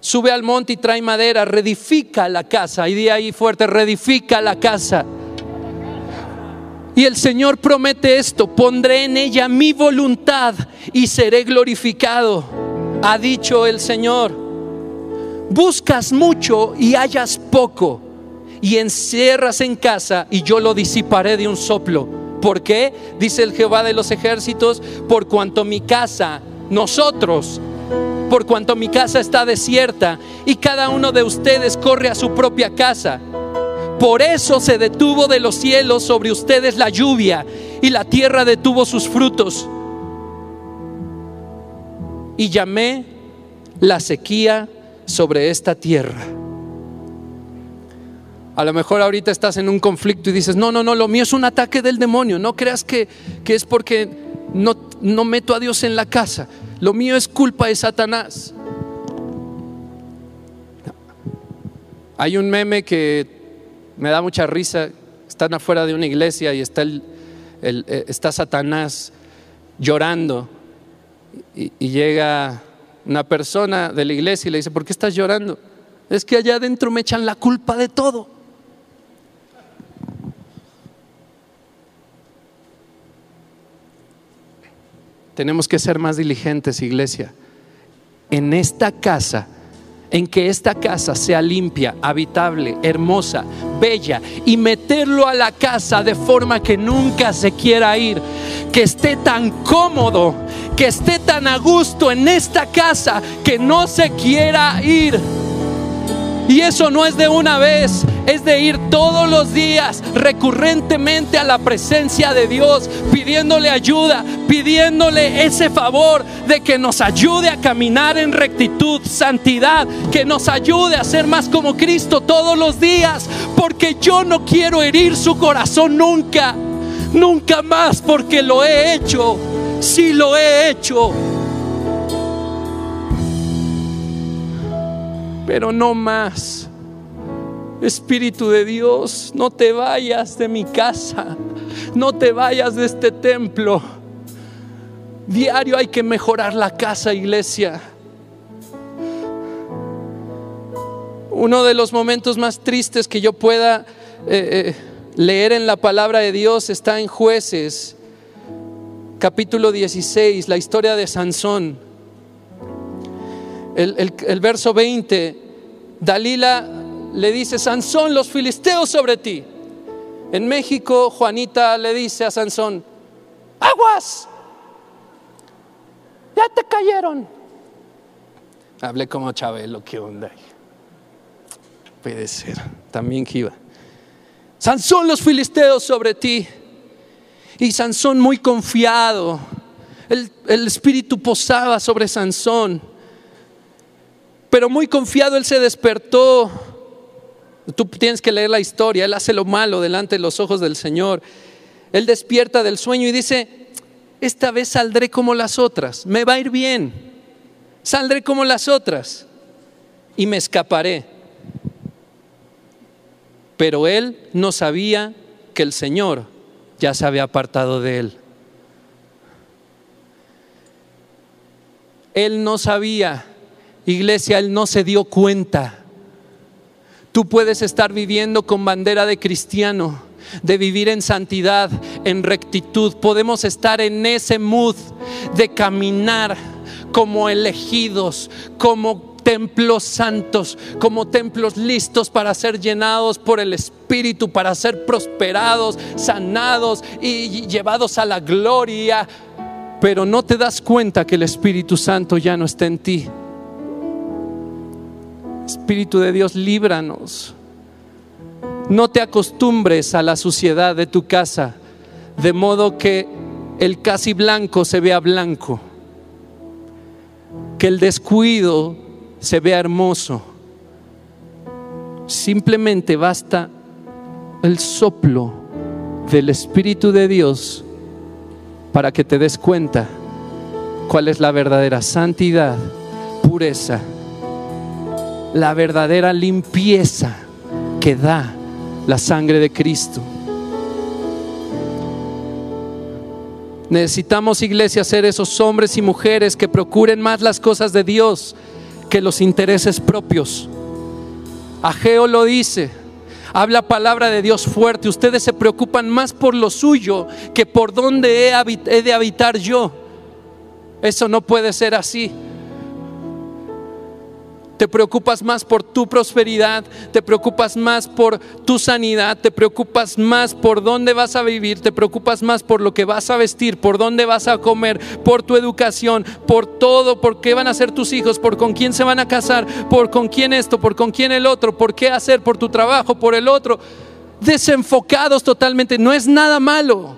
[SPEAKER 2] Sube al monte y trae madera, reedifica la casa. Y de ahí fuerte, reedifica la casa. Y el Señor promete esto, pondré en ella mi voluntad y seré glorificado, ha dicho el Señor. Buscas mucho y hallas poco, y encierras en casa y yo lo disiparé de un soplo. ¿Por qué? Dice el Jehová de los ejércitos, por cuanto mi casa, nosotros, por cuanto mi casa está desierta y cada uno de ustedes corre a su propia casa. Por eso se detuvo de los cielos sobre ustedes la lluvia y la tierra detuvo sus frutos. Y llamé la sequía sobre esta tierra. A lo mejor ahorita estás en un conflicto y dices, no, no, no, lo mío es un ataque del demonio. No creas que, es porque no, no meto a Dios en la casa. Lo mío es culpa de Satanás. Hay un meme que me da mucha risa. Están afuera de una iglesia y está, el, eh, está Satanás llorando. Y, y llega una persona de la iglesia y le dice, ¿por qué estás llorando? Es que allá adentro me echan la culpa de todo. Tenemos que ser más diligentes, iglesia. En esta casa, en que esta casa sea limpia, habitable, hermosa, bella, y meterlo a la casa de forma que nunca se quiera ir, que esté tan cómodo, que esté tan a gusto en esta casa, que no se quiera ir. Y eso no es de una vez, es de ir todos los días recurrentemente a la presencia de Dios, pidiéndole ayuda, pidiéndole ese favor de que nos ayude a caminar en rectitud, santidad, que nos ayude a ser más como Cristo todos los días, porque yo no quiero herir su corazón nunca, nunca más, porque lo he hecho, sí lo he hecho. Pero no más. Espíritu de Dios, no te vayas de mi casa, no te vayas de este templo. Diario hay que mejorar la casa, iglesia. Uno de los momentos más tristes que yo pueda eh, eh, leer en la palabra de Dios está en jueces, capítulo 16, la historia de Sansón el, verso 20, Dalila le dice, Sansón, los filisteos sobre ti. En México, Juanita le dice a Sansón, aguas, ya te cayeron. Hablé como Chabelo, qué onda. Puede ser, también iba. Sansón, los filisteos sobre ti. Y Sansón muy confiado. El espíritu posaba sobre Sansón. Pero muy confiado él se despertó. Tú tienes que leer la historia. Él hace lo malo delante de los ojos del Señor. Él despierta del sueño y dice, esta vez saldré como las otras. Me va a ir bien. Saldré como las otras. Y me escaparé. Pero él no sabía que el Señor ya se había apartado de él. Él no sabía Iglesia, Él no se dio cuenta. Tú puedes estar viviendo con bandera de cristiano, de vivir en santidad, en rectitud. Podemos estar en ese mood de caminar como elegidos, como templos santos, como templos listos para ser llenados por el Espíritu, para ser prosperados, sanados y llevados a la gloria. Pero no te das cuenta que el Espíritu Santo ya no está en ti Espíritu de Dios, líbranos. No te acostumbres a la suciedad de tu casa, de modo que el casi blanco se vea blanco, que el descuido se vea hermoso. Simplemente basta el soplo del Espíritu de Dios para que te des cuenta cuál es la verdadera santidad, pureza la verdadera limpieza que da la sangre de Cristo. Necesitamos, iglesia, ser esos hombres y mujeres que procuren más las cosas de Dios que los intereses propios. Ageo lo dice, habla palabra de Dios fuerte. Ustedes se preocupan más por lo suyo que por dónde he, de habitar yo. Eso no puede ser así. Te preocupas más por tu prosperidad, te preocupas más por tu sanidad, te preocupas más por dónde vas a vivir, te preocupas más por lo que vas a vestir, por dónde vas a comer, por tu educación, por todo, por qué van a ser tus hijos, por con quién se van a casar, por con quién esto, por con quién el otro, por qué hacer, por tu trabajo, por el otro. Desenfocados totalmente, no es nada malo.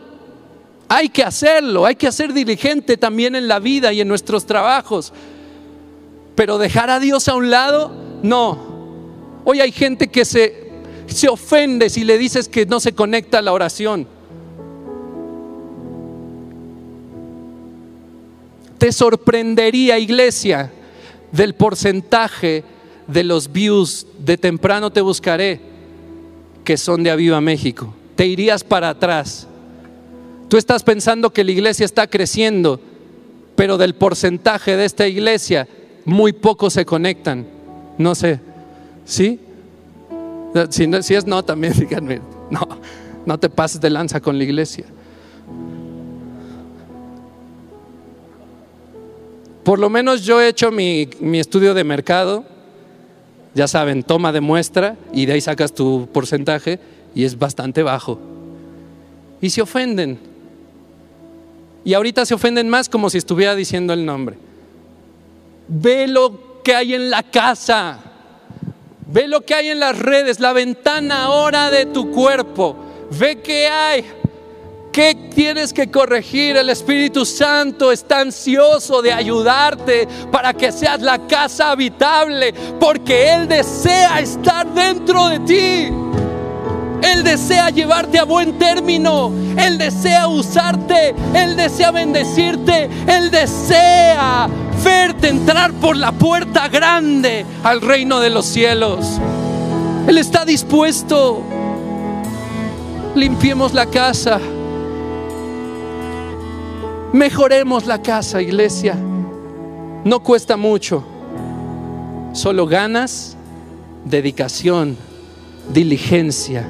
[SPEAKER 2] Hay que hacerlo, hay que ser diligente también en la vida y en nuestros trabajos. Pero dejar a Dios a un lado, no. Hoy hay gente que se, se ofende si le dices que no se conecta a la oración. Te sorprendería, iglesia, del porcentaje de los views de temprano te buscaré que son de Aviva México. Te irías para atrás. Tú estás pensando que la iglesia está creciendo, pero del porcentaje de esta iglesia muy pocos se conectan. No sé, ¿sí? Si, es no, también díganme, no, no te pases de lanza con la iglesia. Por lo menos yo he hecho mi, mi, estudio de mercado, ya saben, toma de muestra y de ahí sacas tu porcentaje y es bastante bajo. Y se ofenden. Y ahorita se ofenden más como si estuviera diciendo el nombre. Ve lo que hay en la casa. Ve lo que hay en las redes, la ventana ahora de tu cuerpo. Ve qué hay. ¿Qué tienes que corregir? El Espíritu Santo está ansioso de ayudarte para que seas la casa habitable, porque Él desea estar dentro de ti. Él desea llevarte a buen término. Él desea usarte. Él desea bendecirte. Él desea verte entrar por la puerta grande al reino de los cielos. Él está dispuesto. Limpiemos la casa. Mejoremos la casa, iglesia. No cuesta mucho. Solo ganas, dedicación, diligencia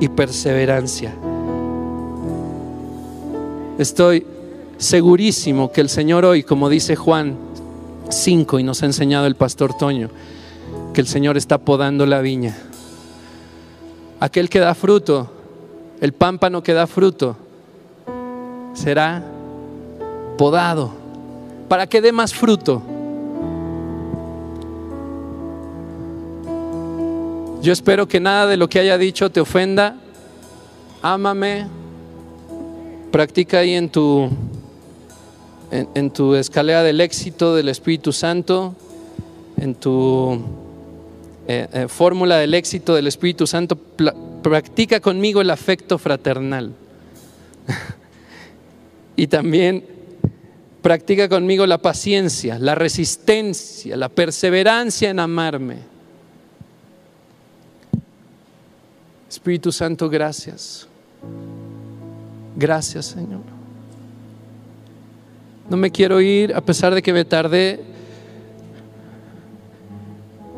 [SPEAKER 2] y perseverancia. Estoy segurísimo que el Señor hoy, como dice Juan 5 y nos ha enseñado el pastor Toño, que el Señor está podando la viña. Aquel que da fruto, el pámpano que da fruto, será podado para que dé más fruto. Yo espero que nada de lo que haya dicho te ofenda. Ámame. Practica ahí en tu en, tu escalera del éxito del Espíritu Santo, en tu eh, eh, fórmula del éxito del Espíritu Santo, practica conmigo el afecto fraternal. y también practica conmigo la paciencia, la resistencia, la perseverancia en amarme. Espíritu Santo, gracias. Gracias, Señor. No me quiero ir a pesar de que me tardé.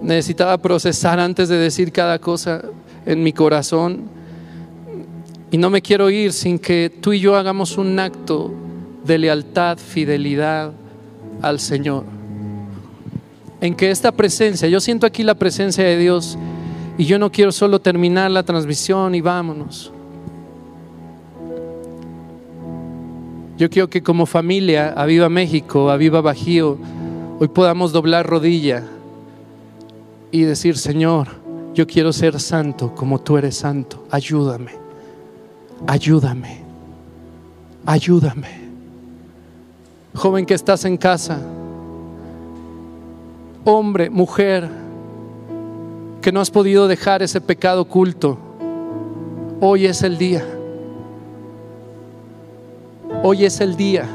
[SPEAKER 2] Necesitaba procesar antes de decir cada cosa en mi corazón. Y no me quiero ir sin que tú y yo hagamos un acto de lealtad, fidelidad al Señor. En que esta presencia, yo siento aquí la presencia de Dios y yo no quiero solo terminar la transmisión y vámonos. Yo quiero que como familia, a Viva México, a Viva Bajío, hoy podamos doblar rodilla y decir, Señor, yo quiero ser santo como tú eres santo. Ayúdame, ayúdame, ayúdame. Joven que estás en casa, hombre, mujer, que no has podido dejar ese pecado oculto, hoy es el día. Hoy es el día.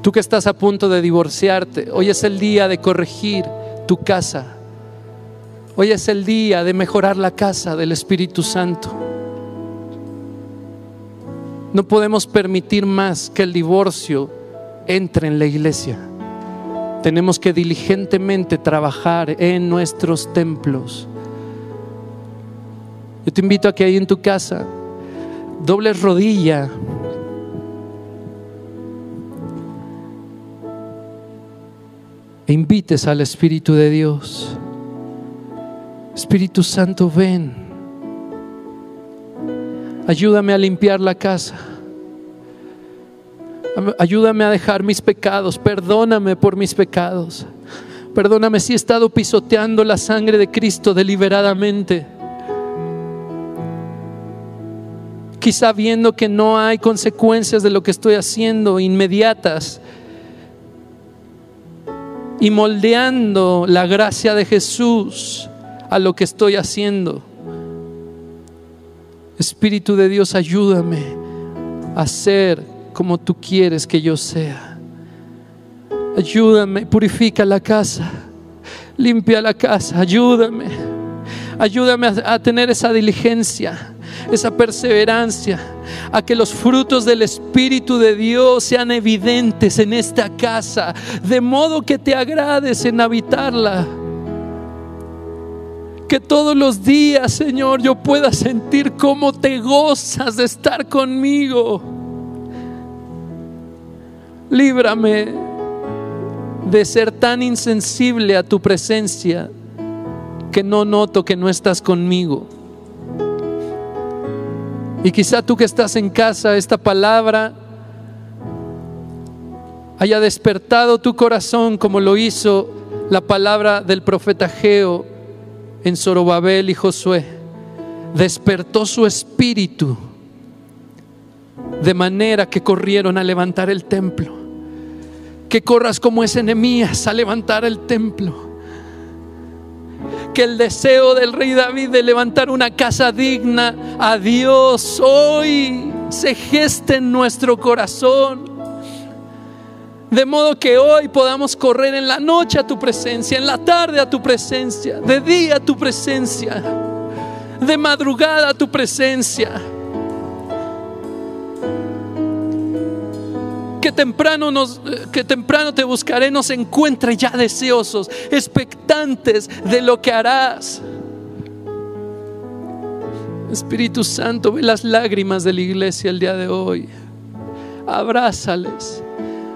[SPEAKER 2] Tú que estás a punto de divorciarte, hoy es el día de corregir tu casa. Hoy es el día de mejorar la casa del Espíritu Santo. No podemos permitir más que el divorcio entre en la iglesia. Tenemos que diligentemente trabajar en nuestros templos. Yo te invito a que ahí en tu casa dobles rodilla. E invites al Espíritu de Dios. Espíritu Santo, ven. Ayúdame a limpiar la casa. Ayúdame a dejar mis pecados. Perdóname por mis pecados. Perdóname si he estado pisoteando la sangre de Cristo deliberadamente. Quizá viendo que no hay consecuencias de lo que estoy haciendo inmediatas y moldeando la gracia de Jesús a lo que estoy haciendo. Espíritu de Dios, ayúdame a ser como tú quieres que yo sea. Ayúdame, purifica la casa, limpia la casa, ayúdame. Ayúdame a, tener esa diligencia, esa perseverancia, a que los frutos del Espíritu de Dios sean evidentes en esta casa, de modo que te agrades en habitarla. Que todos los días, Señor, yo pueda sentir cómo te gozas de estar conmigo. Líbrame de ser tan insensible a tu presencia que no noto que no estás conmigo. Y quizá tú que estás en casa, esta palabra haya despertado tu corazón como lo hizo la palabra del profeta Geo en Zorobabel y Josué. Despertó su espíritu de manera que corrieron a levantar el templo que corras como ese enemías a levantar el templo. Que el deseo del rey David de levantar una casa digna a Dios hoy se geste en nuestro corazón. De modo que hoy podamos correr en la noche a tu presencia, en la tarde a tu presencia, de día a tu presencia, de madrugada a tu presencia temprano, nos, que temprano te buscaré nos encuentre ya deseosos, expectantes de lo que harás. Espíritu Santo, ve las lágrimas de la iglesia el día de hoy. Abrázales.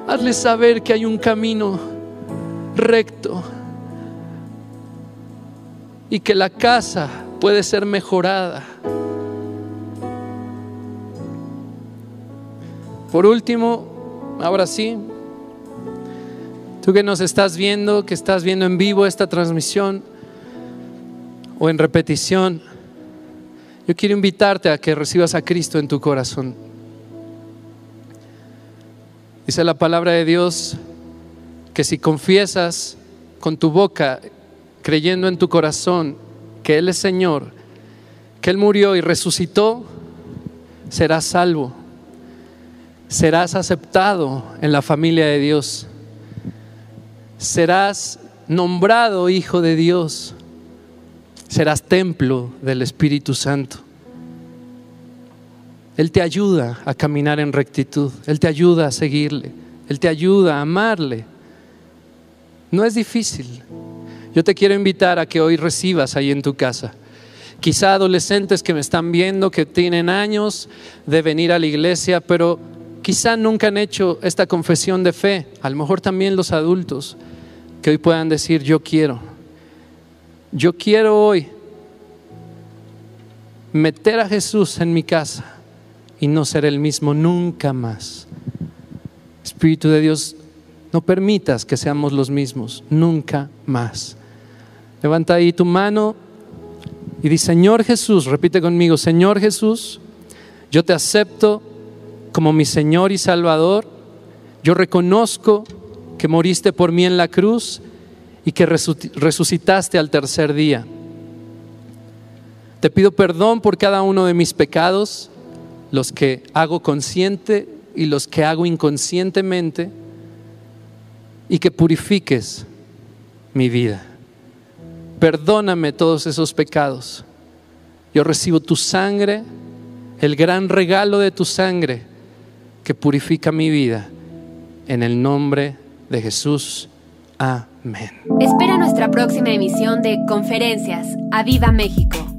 [SPEAKER 2] Hazles saber que hay un camino recto y que la casa puede ser mejorada. Por último, Ahora sí, tú que nos estás viendo, que estás viendo en vivo esta transmisión o en repetición, yo quiero invitarte a que recibas a Cristo en tu corazón. Dice la palabra de Dios que si confiesas con tu boca, creyendo en tu corazón que Él es Señor, que Él murió y resucitó, serás salvo serás aceptado en la familia de Dios. Serás nombrado hijo de Dios. Serás templo del Espíritu Santo. Él te ayuda a caminar en rectitud. Él te ayuda a seguirle. Él te ayuda a amarle. No es difícil. Yo te quiero invitar a que hoy recibas ahí en tu casa. Quizá adolescentes que me están viendo, que tienen años de venir a la iglesia, pero quizá nunca han hecho esta confesión de fe, a lo mejor también los adultos, que hoy puedan decir, yo quiero, yo quiero hoy meter a Jesús en mi casa y no ser el mismo nunca más. Espíritu de Dios, no permitas que seamos los mismos, nunca más. Levanta ahí tu mano y di, Señor Jesús, repite conmigo, Señor Jesús, yo te acepto como mi Señor y Salvador. Yo reconozco que moriste por mí en la cruz y que resucitaste al tercer día. Te pido perdón por cada uno de mis pecados, los que hago consciente y los que hago inconscientemente, y que purifiques mi vida. Perdóname todos esos pecados. Yo recibo tu sangre, el gran regalo de tu sangre que purifica mi vida. En el nombre de Jesús. Amén.
[SPEAKER 1] Espera nuestra próxima emisión de Conferencias. ¡A Viva México!